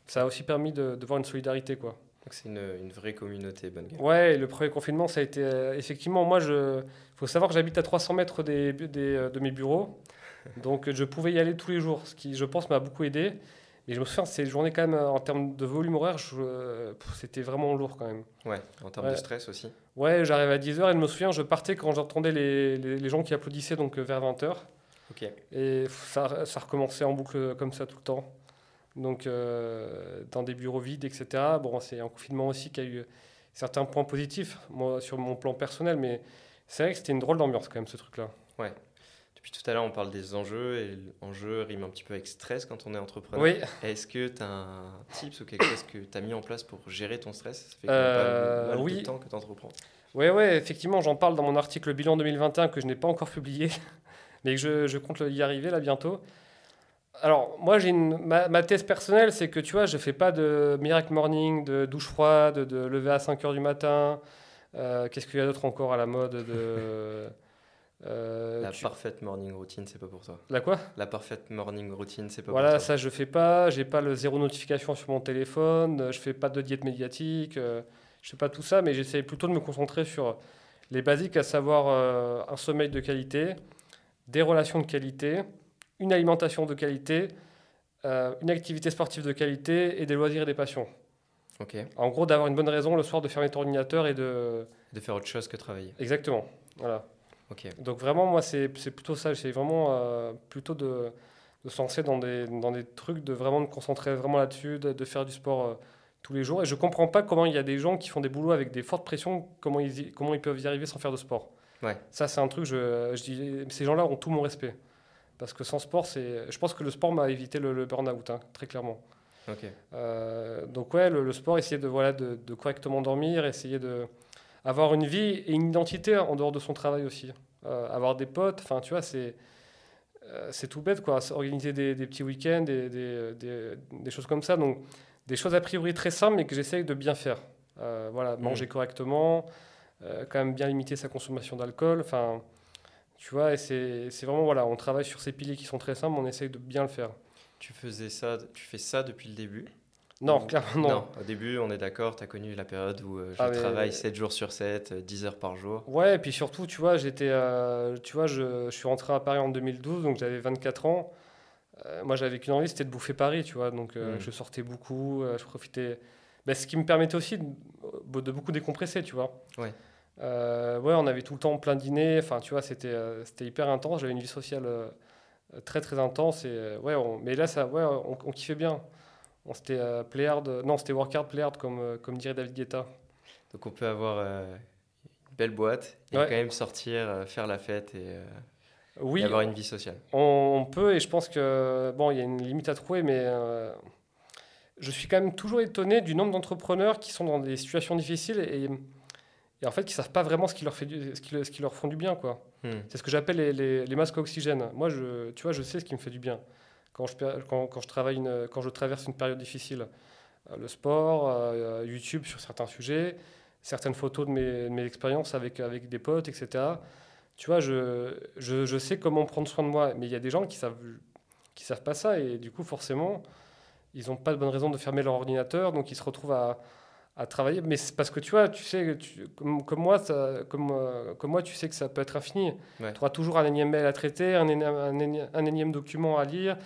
Speaker 2: ça a aussi permis de, de voir une solidarité. quoi.
Speaker 1: Donc c'est une, une, vraie communauté bonne gueule.
Speaker 2: Ouais, le premier confinement, ça a été euh, effectivement. Moi, il faut savoir que j'habite à 300 mètres des, des, euh, de mes bureaux, donc je pouvais y aller tous les jours, ce qui, je pense, m'a beaucoup aidé. Et je me souviens, ces journées, quand même, en termes de volume horaire, c'était vraiment lourd quand même.
Speaker 1: Ouais, en termes de stress aussi.
Speaker 2: Ouais, j'arrivais à 10h et je me souviens, je partais quand j'entendais les, les, les, gens qui applaudissaient donc vers 20h.
Speaker 1: Ok.
Speaker 2: Et ça, ça recommençait en boucle comme ça tout le temps donc euh, dans des bureaux vides, etc. Bon, c'est un confinement aussi qui a eu certains points positifs, moi, sur mon plan personnel, mais c'est vrai que c'était une drôle d'ambiance quand même, ce truc-là.
Speaker 1: Ouais. Depuis tout à l'heure, on parle des enjeux, et l'enjeu rime un petit peu avec stress quand on est entrepreneur.
Speaker 2: Oui.
Speaker 1: Est-ce que tu as un tips ou quelque chose que tu as mis en place pour gérer ton stress? Ça
Speaker 2: fait euh, pas mal
Speaker 1: oui. de temps que tu entreprends.
Speaker 2: Oui, ouais, effectivement, j'en parle dans mon article Bilan 2021 que je n'ai pas encore publié, mais que je, je compte y arriver là bientôt alors, moi, j'ai ma, thèse personnelle, c'est que tu vois, je fais pas de miracle morning, de douche froide, de lever à 5 heures du matin. Euh, qu'est-ce qu'il y a d'autre encore à la mode de,
Speaker 1: euh, La parfaite morning routine, c'est pas pour toi.
Speaker 2: La quoi?
Speaker 1: La parfaite morning routine, c'est pas
Speaker 2: voilà,
Speaker 1: pour toi.
Speaker 2: Voilà, ça je fais pas. J'ai pas le zéro notification sur mon téléphone. Je fais pas de diète médiatique. Euh, je fais pas tout ça, mais j'essaie plutôt de me concentrer sur les basiques, à savoir un sommeil de qualité, des relations de qualité une alimentation de qualité, euh, une activité sportive de qualité et des loisirs et des passions. En gros, d'avoir une bonne raison le soir de fermer ton ordinateur et de...
Speaker 1: De faire autre chose que travailler.
Speaker 2: Exactement. Voilà.
Speaker 1: Ok.
Speaker 2: Donc vraiment, moi, c'est plutôt ça. C'est vraiment euh, plutôt de, de se lancer dans des, dans des trucs, de vraiment me concentrer vraiment là-dessus, de, faire du sport euh, tous les jours. Et je comprends pas comment il y a des gens qui font des boulots avec des fortes pressions, comment ils, comment ils peuvent y arriver sans faire de sport.
Speaker 1: Ouais.
Speaker 2: Ça, c'est un truc, je, je dis, ces gens-là ont tout mon respect. Parce que sans sport, c'est, je pense que le sport m'a évité le, burn-out, hein, très clairement. Euh, donc ouais, le, sport, essayer de, voilà, de, correctement dormir, essayer de avoir une vie et une identité en dehors de son travail aussi. Euh, avoir des potes, enfin tu vois, c'est, euh, c'est tout bête, quoi. Organiser des, petits week-ends, des, des, des, choses comme ça. Donc des choses a priori très simples, mais que j'essaye de bien faire. voilà, mmh. manger correctement, quand même bien limiter sa consommation d'alcool, enfin Tu vois, et c'est vraiment, voilà, on travaille sur ces piliers qui sont très simples, on essaye de bien le faire.
Speaker 1: Tu faisais ça, tu fais ça depuis le début
Speaker 2: non, clairement non.
Speaker 1: Au début, on est d'accord, tu as connu la période où euh, je ah, travaille 7 jours sur 7, 10 euh, heures par jour.
Speaker 2: Ouais, et puis surtout, tu vois, j'étais, euh, tu vois, je, je, suis rentré à Paris en 2012, donc j'avais 24 ans. moi, j'avais qu'une envie, c'était de bouffer Paris, tu vois. Donc, hmm. je sortais beaucoup, je profitais. Ben, ce qui me permettait aussi de, de, beaucoup décompresser, tu vois.
Speaker 1: Ouais.
Speaker 2: ouais, on avait tout le temps plein de dîners. Enfin, tu vois, c'était, c'était hyper intense. J'avais une vie sociale très, très intense. Et, ouais, mais là, ça, ouais, on, on kiffait bien. C'était euh, non, c'était work hard, play hard, comme, euh, comme dirait David Guetta.
Speaker 1: Donc on peut avoir euh, une belle boîte et quand même sortir, faire la fête et, oui, avoir une vie sociale.
Speaker 2: On, peut, et je pense que, bon, il y a une limite à trouver, mais je suis quand même toujours étonné du nombre d'entrepreneurs qui sont dans des situations difficiles et, et en fait qui ne savent pas vraiment ce qui leur, fait ce qui, ce qui leur font du bien. quoi. Hmm. C'est ce que j'appelle les, masques à oxygène. Moi, je, tu vois, je sais ce qui me fait du bien quand je, travaille quand je traverse une période difficile. Euh, le sport, euh, YouTube sur certains sujets, certaines photos de mes, expériences avec, des potes, etc. Tu vois, je, sais comment prendre soin de moi, mais il y a des gens qui savent, qui savent pas ça, et du coup, forcément, ils n'ont pas de bonne raison de fermer leur ordinateur, donc ils se retrouvent à, à travailler. Mais c'est parce que tu vois, tu sais, comme, comme, moi, ça, comme, euh, comme moi, tu sais que ça peut être infini. Tu auras toujours un énième mail à traiter, un un, un énième document à lire,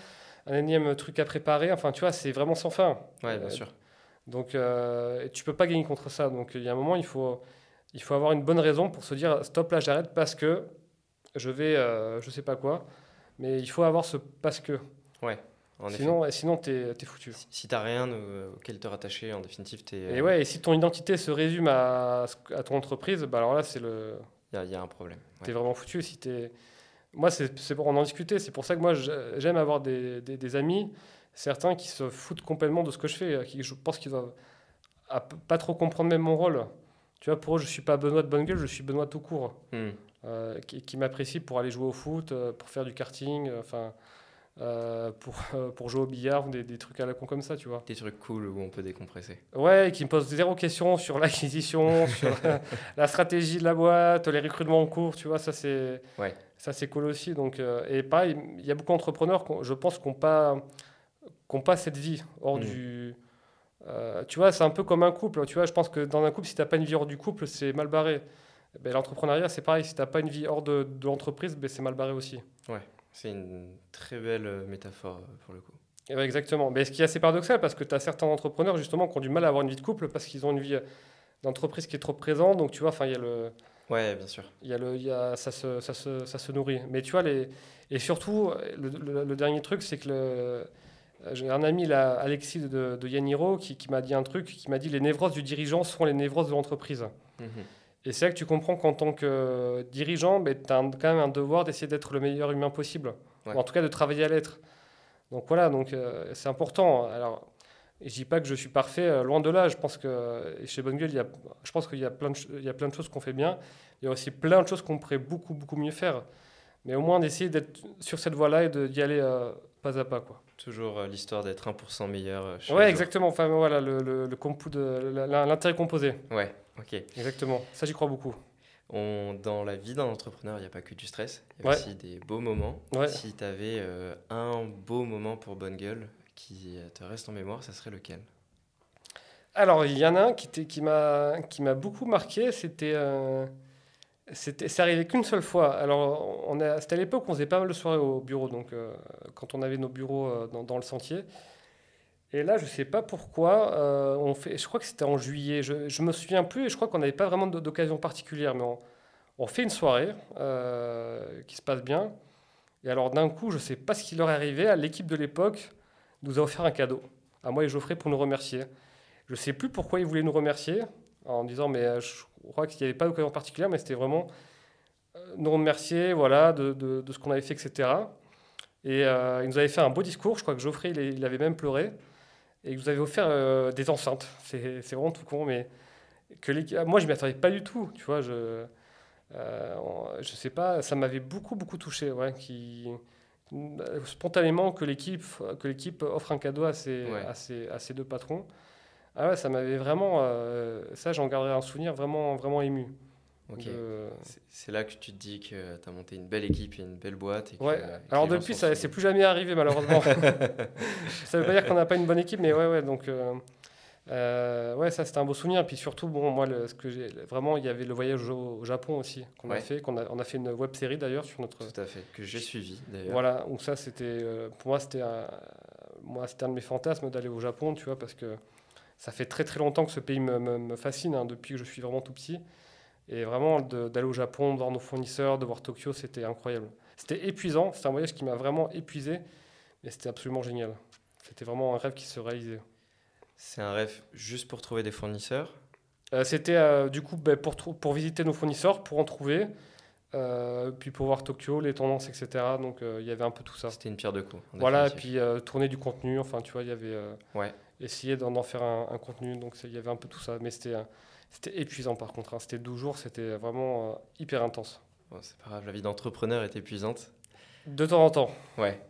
Speaker 2: un énième truc à préparer. Enfin, tu vois, c'est vraiment sans fin.
Speaker 1: Ouais, bien euh, sûr.
Speaker 2: Donc, euh, tu peux pas gagner contre ça. Donc, il y a un moment, il faut, il faut avoir une bonne raison pour se dire stop, là, j'arrête parce que je vais, euh, je sais pas quoi. Mais il faut avoir ce parce que.
Speaker 1: Ouais. En
Speaker 2: sinon, effet. sinon tu es, foutu.
Speaker 1: Si, tu n'as rien auquel te rattacher, en définitive, tu es.
Speaker 2: Et ouais, et si ton identité se résume à, à ton entreprise, bah alors là, c'est le.
Speaker 1: Il y, y, a un problème.
Speaker 2: Tu es vraiment foutu. Si tu es moi, c'est pour en discuter. C'est pour ça que moi, j'aime avoir des, des, amis, certains qui se foutent complètement de ce que je fais, qui je pense qu'ils doivent pas trop comprendre même mon rôle. Tu vois, pour eux, je suis pas Benoît de bonne gueule, je suis Benoît tout court, hmm. euh, qui, qui m'apprécie pour aller jouer au foot, euh, pour faire du karting, euh, pour, pour jouer au billard, des, des, trucs à la con comme ça, tu vois.
Speaker 1: Des trucs cool où on peut décompresser.
Speaker 2: Ouais, qui me posent zéro question sur l'acquisition, sur la stratégie de la boîte, les recrutements en cours, tu vois, ça c'est...
Speaker 1: Ouais.
Speaker 2: Ça, c'est cool aussi. Donc, euh, et pareil, il y a beaucoup d'entrepreneurs, je pense, qui n'ont pas, pas cette vie hors mm. du. Euh, tu vois, c'est un peu comme un couple. Tu vois, je pense que dans un couple, si tu n'as pas une vie hors du couple, c'est mal barré. Ben, L'entrepreneuriat, c'est pareil. Si tu n'as pas une vie hors de, de l'entreprise, ben, c'est mal barré aussi.
Speaker 1: Ouais, c'est une très belle euh, métaphore pour le coup.
Speaker 2: Eh ben, exactement. Mais ce qui est assez paradoxal, parce que tu as certains entrepreneurs, justement, qui ont du mal à avoir une vie de couple parce qu'ils ont une vie d'entreprise qui est trop présente. Donc, tu vois, il y a le
Speaker 1: Ouais, bien sûr.
Speaker 2: Il y a le, il y a, ça, se, ça, se, ça se nourrit. Mais tu vois, les, et surtout, le, le, dernier truc, c'est que j'ai un ami, là, Alexis de, de Yaniro, qui, qui m'a dit un truc, qui m'a dit les névroses du dirigeant sont les névroses de l'entreprise. Mhm. Et c'est là que tu comprends qu'en tant que dirigeant, ben, tu as quand même un devoir d'essayer d'être le meilleur humain possible. Ou en tout cas, de travailler à l'être. Donc voilà, donc euh, c'est important. Alors, je dis pas que je suis parfait, euh, loin de là. Je pense que chez Bonne Gueule, il y a, je pense qu'il y a plein de, il y a plein de choses qu'on fait bien. Il y a aussi plein de choses qu'on pourrait beaucoup, beaucoup mieux faire. Mais au moins d'essayer d'être sur cette voie-là et d'y aller euh, pas à pas. Quoi.
Speaker 1: Toujours euh, l'histoire d'être 1% meilleur.
Speaker 2: ouais, exactement. Enfin, voilà, le, l'intérêt composé.
Speaker 1: Ouais, ok.
Speaker 2: Exactement. Ça, j'y crois beaucoup.
Speaker 1: On, dans la vie d'un entrepreneur, il n'y a pas que du stress, il y a aussi des beaux moments. Si tu avais un beau moment pour Bonne Gueule, qui te reste en mémoire, ça serait lequel?
Speaker 2: Alors, il y en a un qui, qui m'a beaucoup marqué, c'était... Euh, c'est arrivé qu'une seule fois. Alors, c'était à l'époque où on faisait pas mal de soirées au bureau, donc euh, quand on avait nos bureaux euh, dans, le sentier. Et là, je sais pas pourquoi, euh, je crois que c'était en juillet, je, ne me souviens plus, et je crois qu'on n'avait pas vraiment d'occasion particulière, mais on, fait une soirée qui se passe bien. Et alors, d'un coup, je sais pas ce qui leur est arrivé l'équipe de l'époque nous a offert un cadeau à moi et Geoffrey pour nous remercier. Je ne sais plus pourquoi il voulait nous remercier, en disant, mais euh, je crois qu'il n'y avait pas d'occasion particulière, mais c'était vraiment euh, nous remercier voilà, de, ce qu'on avait fait, etc. Et euh, il nous avait fait un beau discours, je crois que Geoffrey, il, avait même pleuré, et il nous avait offert des enceintes. C'est vraiment tout con, mais que moi, je ne m'y attendais pas du tout, tu vois, je... je sais pas, ça m'avait beaucoup, beaucoup touché, ouais, qui spontanément que l'équipe que l'équipe offre un cadeau à ses, à ses, deux patrons. Ah ouais, ça m'avait vraiment, euh, ça j'en garderai un souvenir vraiment vraiment ému.
Speaker 1: C'est là que tu te dis que tu as monté une belle équipe et une belle boîte. Et
Speaker 2: ouais. Alors depuis, ça c'est plus jamais arrivé malheureusement. ça veut pas dire qu'on n'a pas une bonne équipe, mais ouais, ouais. Donc, euh, euh, ouais, ça c'était un beau souvenir. Puis surtout, bon, moi, ce que j'ai vraiment, il y avait le voyage au, Japon aussi qu'on a fait. Qu'on a, on a fait une web série d'ailleurs sur notre.
Speaker 1: Tout à fait, que j'ai suivi d'ailleurs.
Speaker 2: Voilà, donc ça c'était, euh, pour moi, c'était un, moi, c'était un de mes fantasmes d'aller au Japon, tu vois, parce que ça fait très très longtemps que ce pays me, me, fascine, hein, depuis que je suis vraiment tout petit. Et vraiment, d'aller au Japon, de voir nos fournisseurs, de voir Tokyo, c'était incroyable. C'était épuisant, c'était un voyage qui m'a vraiment épuisé, mais c'était absolument génial. C'était vraiment un rêve qui se réalisait.
Speaker 1: C'est un rêve juste pour trouver des fournisseurs?
Speaker 2: Euh, C'était euh, du coup ben, pour, pour visiter nos fournisseurs, pour en trouver, euh, puis pour voir Tokyo, les tendances, etc. Donc il y avait un peu tout ça.
Speaker 1: C'était une pierre de coups.
Speaker 2: Voilà, et puis tourner du contenu, enfin tu vois, il y avait. ouais. Essayer d'en faire un, un, contenu, donc il y avait un peu tout ça. Mais c'était c'était épuisant par contre. Hein. C'était 12 jours, c'était vraiment euh, hyper intense.
Speaker 1: c'est pas grave, la vie d'entrepreneur est épuisante.
Speaker 2: De temps en temps.
Speaker 1: Ouais.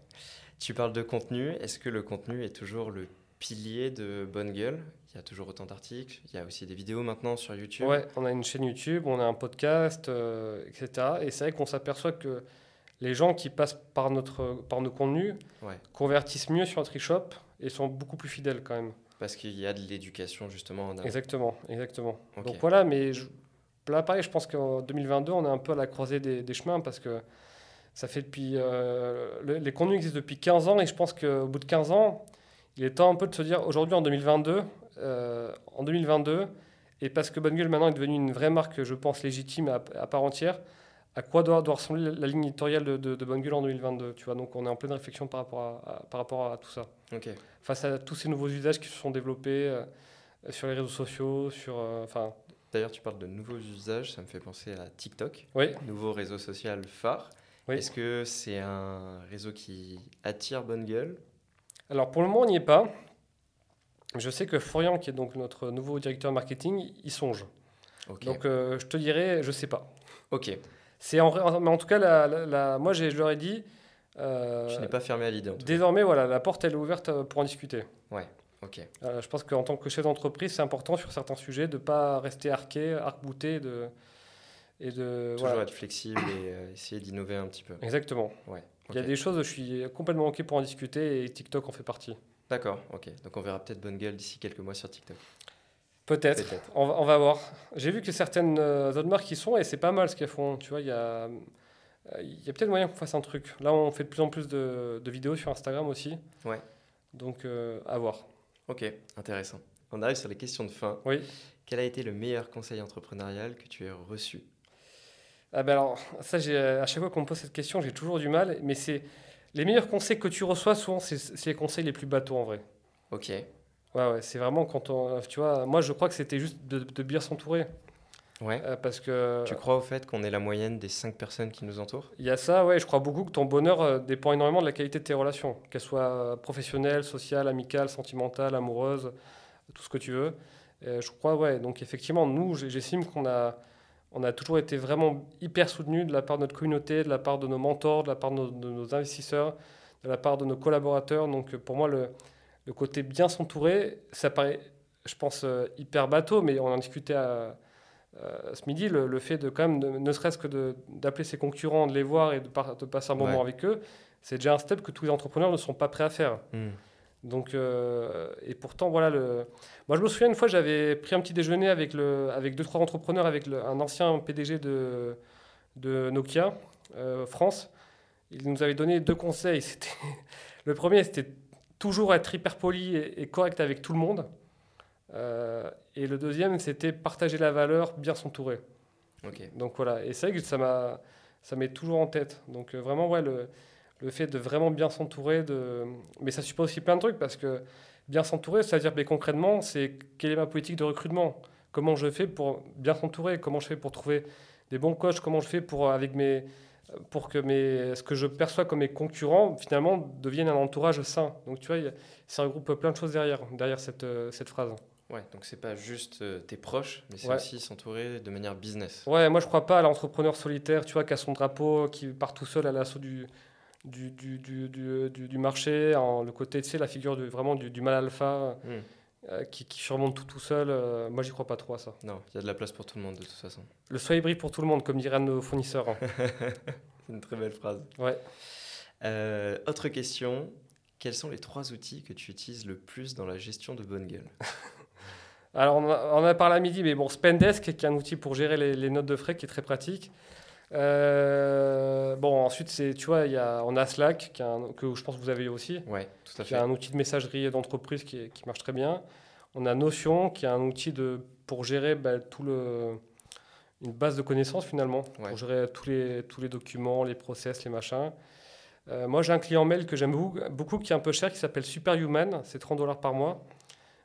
Speaker 1: Tu parles de contenu. Est-ce que le contenu est toujours le pilier de Bonne Gueule? Il y a toujours autant d'articles. Il y a aussi des vidéos maintenant sur YouTube.
Speaker 2: Ouais, on a une chaîne YouTube, on a un podcast, euh, etc. Et c'est vrai qu'on s'aperçoit que les gens qui passent par, notre, par nos contenus convertissent mieux sur notre e-shop et sont beaucoup plus fidèles quand même.
Speaker 1: Parce qu'il y a de l'éducation justement.
Speaker 2: Exactement, exactement. Donc voilà, mais je, là pareil, je pense qu'en 2022, on est un peu à la croisée des, chemins parce que ça fait depuis... Euh, les contenus existent depuis 15 ans et je pense qu'au bout de 15 ans, il est temps un peu de se dire aujourd'hui en 2022, euh, en 2022, et parce que Bonne Gueule maintenant est devenue une vraie marque, je pense, légitime à, part entière, à quoi doit, doit ressembler la, ligne éditoriale de, de, Bonne Gueule en 2022 tu vois? Donc on est en pleine réflexion par rapport à, par rapport à tout ça. Face à tous ces nouveaux usages qui se sont développés euh, sur les réseaux sociaux, sur, euh.
Speaker 1: D'ailleurs, tu parles de nouveaux usages, ça me fait penser à TikTok,
Speaker 2: oui.
Speaker 1: nouveau réseau social phare. Est-ce que c'est un réseau qui attire bonne gueule
Speaker 2: Alors pour le moment, on n'y est pas. Je sais que Florian, qui est donc notre nouveau directeur marketing, y songe. Donc euh, je te dirais, je sais pas.
Speaker 1: Ok.
Speaker 2: C'est en, mais en tout cas, la, la, moi je leur ai dit,
Speaker 1: euh, je n'ai pas fermé à l'idée.
Speaker 2: Désormais, voilà, la porte elle est ouverte euh, pour en discuter.
Speaker 1: Ouais, ok.
Speaker 2: Euh, je pense qu'en tant que chef d'entreprise, c'est important sur certains sujets de ne pas rester arqué, arc-bouté, de,
Speaker 1: et de toujours être flexible et essayer d'innover un petit peu.
Speaker 2: Exactement.
Speaker 1: Ouais.
Speaker 2: Il y a des choses je suis complètement ok pour en discuter et TikTok en fait partie.
Speaker 1: D'accord, ok. Donc on verra peut-être bonne gueule d'ici quelques mois sur TikTok.
Speaker 2: Peut-être. on, va, on, va voir. J'ai vu que certaines autres marques y sont et c'est pas mal ce qu'elles font. Tu vois, il y a y a peut-être moyen qu'on fasse un truc. Là, on fait de plus en plus de, vidéos sur Instagram aussi.
Speaker 1: Ouais.
Speaker 2: Donc, euh, à voir.
Speaker 1: Ok, intéressant. On arrive sur les questions de fin.
Speaker 2: Oui.
Speaker 1: Quel a été le meilleur conseil entrepreneurial que tu aies reçu?
Speaker 2: Ah ben alors, ça, à chaque fois qu'on me pose cette question, j'ai toujours du mal. Mais c'est les meilleurs conseils que tu reçois, souvent, c'est les conseils les plus bateaux en vrai.
Speaker 1: Ok.
Speaker 2: Ouais, ouais, c'est vraiment quand on. Tu vois, moi, je crois que c'était juste de, de bien s'entourer.
Speaker 1: Ouais.
Speaker 2: Euh, parce que.
Speaker 1: Tu crois au fait qu'on est la moyenne des cinq personnes qui nous entourent?
Speaker 2: Il y a ça, ouais. Je crois beaucoup que ton bonheur euh, dépend énormément de la qualité de tes relations, qu'elles soient euh, professionnelles, sociales, amicales, sentimentales, amoureuses, tout ce que tu veux. je crois, ouais. Donc effectivement, nous, j'estime qu'on a, on a toujours été vraiment hyper soutenus de la part de notre communauté, de la part de nos mentors, de la part de nos, investisseurs, de la part de nos collaborateurs. Donc pour moi, le, le côté bien s'entourer, ça paraît, je pense, hyper bateau, mais on en discutait à euh, ce midi, le, fait de quand même, ne serait-ce que d'appeler ses concurrents, de les voir et de, de passer un moment avec eux, c'est déjà un step que tous les entrepreneurs ne sont pas prêts à faire. Hmm. Donc, euh, et pourtant, voilà. Le... Moi, je me souviens une fois, j'avais pris un petit déjeuner avec, le, avec deux, trois entrepreneurs, avec un ancien PDG de, de Nokia euh, France. Il nous avait donné deux conseils. le premier, c'était toujours être hyper poli et, correct avec tout le monde. Euh, et le deuxième, c'était partager la valeur, bien s'entourer. Donc voilà, et c'est vrai que ça m'a, ça m'est toujours en tête. Donc euh, vraiment, ouais, le, le, fait de vraiment bien s'entourer, de... mais ça suppose aussi plein de trucs parce que bien s'entourer, c'est-à-dire mais concrètement, c'est quelle est ma politique de recrutement? Comment je fais pour bien s'entourer? Comment je fais pour trouver des bons coachs? Comment je fais pour, avec mes, pour que mes, ce que je perçois comme mes concurrents, finalement, deviennent un entourage sain Donc tu vois, ça regroupe plein de choses derrière, derrière cette, euh, cette phrase.
Speaker 1: Ouais, donc c'est pas juste euh, tes proches, mais c'est aussi s'entourer de manière business.
Speaker 2: Ouais, moi je crois pas à l'entrepreneur solitaire, tu vois, qui a son drapeau, qui part tout seul à l'assaut du, du, du, du, du, marché, en, le côté, tu sais, la figure vraiment du, mal alpha, hmm. qui, qui, surmonte tout tout seul. moi, j'y crois pas trop à ça.
Speaker 1: Non, il y a de la place pour tout le monde de toute façon.
Speaker 2: Le soleil brille pour tout le monde, comme diraient nos fournisseurs. Hein.
Speaker 1: C'est une très belle phrase.
Speaker 2: Ouais.
Speaker 1: autre question. Quels sont les trois outils que tu utilises le plus dans la gestion de bonne gueule?
Speaker 2: Alors, on en a, parlé à midi, mais bon, Spendesk, qui est un outil pour gérer les, notes de frais, qui est très pratique. Euh, ensuite, c'est, tu vois, y a, on a Slack, qui que je pense que vous avez aussi.
Speaker 1: Oui, tout à
Speaker 2: fait. Qui un outil de messagerie d'entreprise qui, qui, marche très bien. On a Notion, qui est un outil de, pour gérer bah, tout le, une base de connaissances finalement, pour gérer tous les, tous les documents, les process, les machins. Euh, moi, j'ai un client mail que j'aime beaucoup, qui est un peu cher, qui s'appelle Superhuman. C'est 30 dollars par mois,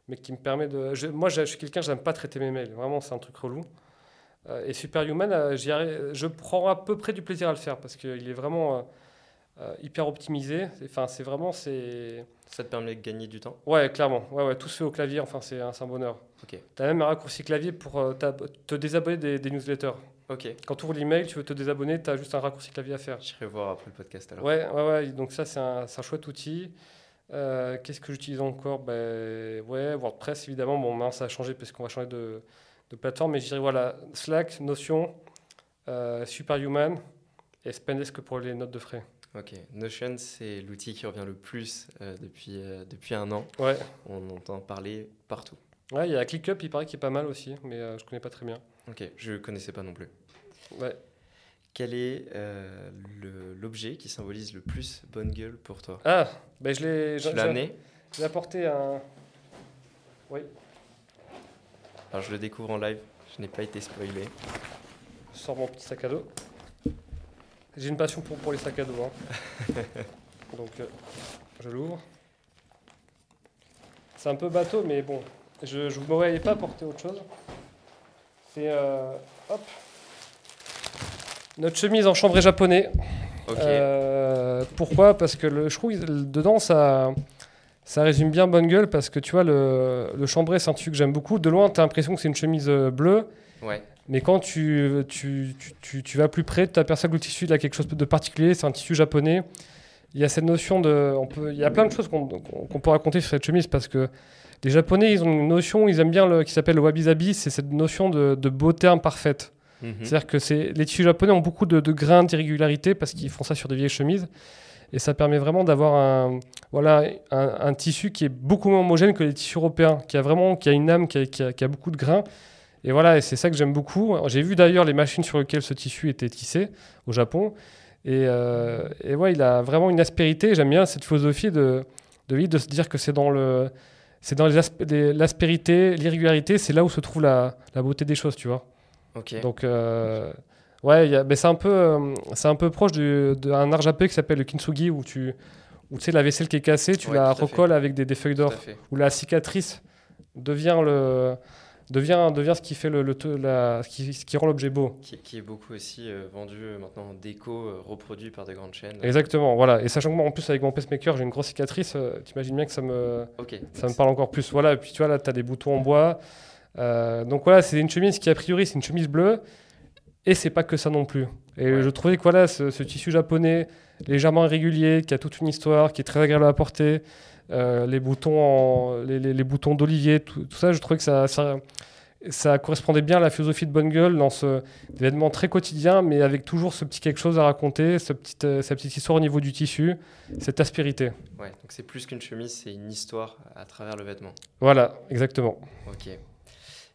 Speaker 2: mais qui me permet de. moi, je suis quelqu'un, j'aime pas traiter mes mails. Vraiment, c'est un truc relou. Euh, et Superhuman, euh, je prends à peu près du plaisir à le faire parce qu'il est vraiment hyper optimisé. Enfin, c'est vraiment. c'est
Speaker 1: Ça te permet de gagner du temps?
Speaker 2: Ouais, clairement. Ouais, ouais, tout se fait au clavier. Enfin, c'est un, bonheur.
Speaker 1: Ok.
Speaker 2: Tu as même un raccourci clavier pour te désabonner des, des newsletters.
Speaker 1: Ok.
Speaker 2: Quand tu ouvres l'email, tu veux te désabonner, tu as juste un raccourci clavier à faire.
Speaker 1: J'irai voir après le podcast alors.
Speaker 2: Ouais, ouais, ouais. Donc ça, c'est un, un, chouette outil. Euh, qu'est-ce que j'utilise encore? Ben, ouais, WordPress, évidemment. Bon, maintenant, ça a changé parce qu'on va changer de, de, plateforme. Mais je dirais, voilà, Slack, Notion, euh, Superhuman et Spendesk pour les notes de frais.
Speaker 1: Ok. Notion, c'est l'outil qui revient le plus euh, depuis, depuis un an.
Speaker 2: Ouais.
Speaker 1: On entend parler partout.
Speaker 2: Ouais, il y a ClickUp, il paraît qu'il est pas mal aussi, mais je connais pas très bien.
Speaker 1: Ok, je connaissais pas non plus.
Speaker 2: Ouais.
Speaker 1: Quel est euh, l'objet qui symbolise le plus bonne gueule pour toi?
Speaker 2: Ah, ben je l'ai.
Speaker 1: Amené?
Speaker 2: J'ai apporté un. Oui.
Speaker 1: Alors je le découvre en live, je n'ai pas été spoilé.
Speaker 2: Je sors mon petit sac à dos. J'ai une passion pour, pour les sacs à dos. Hein. Donc euh, je l'ouvre. C'est un peu bateau, mais bon, je ne m'aurais pas apporté autre chose. C'est euh, hop, notre chemise en chambré japonais. Euh, pourquoi? Parce que le, je trouve dedans ça, ça résume bien bonne gueule parce que tu vois le, le chambré c'est un tissu que j'aime beaucoup. De loin tu as l'impression que c'est une chemise euh, bleue.
Speaker 1: Ouais.
Speaker 2: Mais quand tu, tu, tu, tu, vas plus près, tu aperçois que le tissu il a quelque chose de particulier, c'est un tissu japonais. Il y a cette notion de. On peut, il y a plein de choses qu'on peut raconter sur cette chemise parce que les Japonais, ils ont une notion, ils aiment bien le, qui s'appelle le wabi-sabi, c'est cette notion de, de, beauté imparfaite. Mhm. C'est-à-dire que les tissus japonais ont beaucoup de, grains d'irrégularité parce qu'ils font ça sur des vieilles chemises. Et ça permet vraiment d'avoir un, voilà, un, tissu qui est beaucoup moins homogène que les tissus européens, qui a vraiment qui a une âme, qui a, qui a, beaucoup de grains. Et voilà, et c'est ça que j'aime beaucoup. J'ai vu d'ailleurs les machines sur lesquelles ce tissu était tissé au Japon. Et, euh, et ouais, il a vraiment une aspérité. J'aime bien cette philosophie de, de, de se dire que c'est dans le c'est dans l'aspérité, l'irrégularité, c'est là où se trouve la, la, beauté des choses, tu vois.
Speaker 1: Ok.
Speaker 2: Donc, euh, ouais, mais c'est un, peu, euh, c'est un peu proche d'un art japonais qui s'appelle le kintsugi, où tu, où, tu sais, la vaisselle qui est cassée, tu la recolles avec des, des feuilles d'or, où la cicatrice devient le, devient, devient ce qui fait le, le la, ce qui, ce qui rend l'objet beau.
Speaker 1: Qui, qui, est beaucoup aussi euh, vendu euh, maintenant en déco, euh, reproduit par des grandes chaînes.
Speaker 2: Exactement, voilà. Et sachant que moi, en plus, avec mon pacemaker, j'ai une grosse cicatrice, t'imagines bien que ça me, ça me parle encore plus. Voilà, et puis tu vois, là, tu as des boutons en bois. donc voilà, c'est une chemise qui, a priori, c'est une chemise bleue. Et c'est pas que ça non plus. Et je trouvais que voilà, ce, ce, tissu japonais, légèrement irrégulier, qui a toute une histoire, qui est très agréable à porter, euh, les boutons, les, les, boutons d'olivier, tout, ça, je trouvais que ça, ça, ça, correspondait bien à la philosophie de Bonne Gueule dans ce événement très quotidien, mais avec toujours ce petit quelque chose à raconter, ce petit, euh, cette petite histoire au niveau du tissu, cette aspérité.
Speaker 1: Ouais, donc c'est plus qu'une chemise, c'est une histoire à travers le vêtement.
Speaker 2: Voilà, exactement.
Speaker 1: Ok.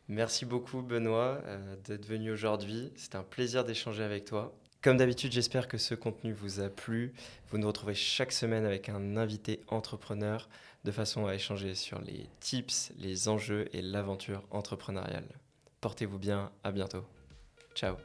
Speaker 1: Merci beaucoup Benoît euh, d'être venu aujourd'hui. C'était un plaisir d'échanger avec toi. Comme d'habitude, j'espère que ce contenu vous a plu. Vous nous retrouvez chaque semaine avec un invité entrepreneur de façon à échanger sur les tips, les enjeux et l'aventure entrepreneuriale. Portez-vous bien, à bientôt. Ciao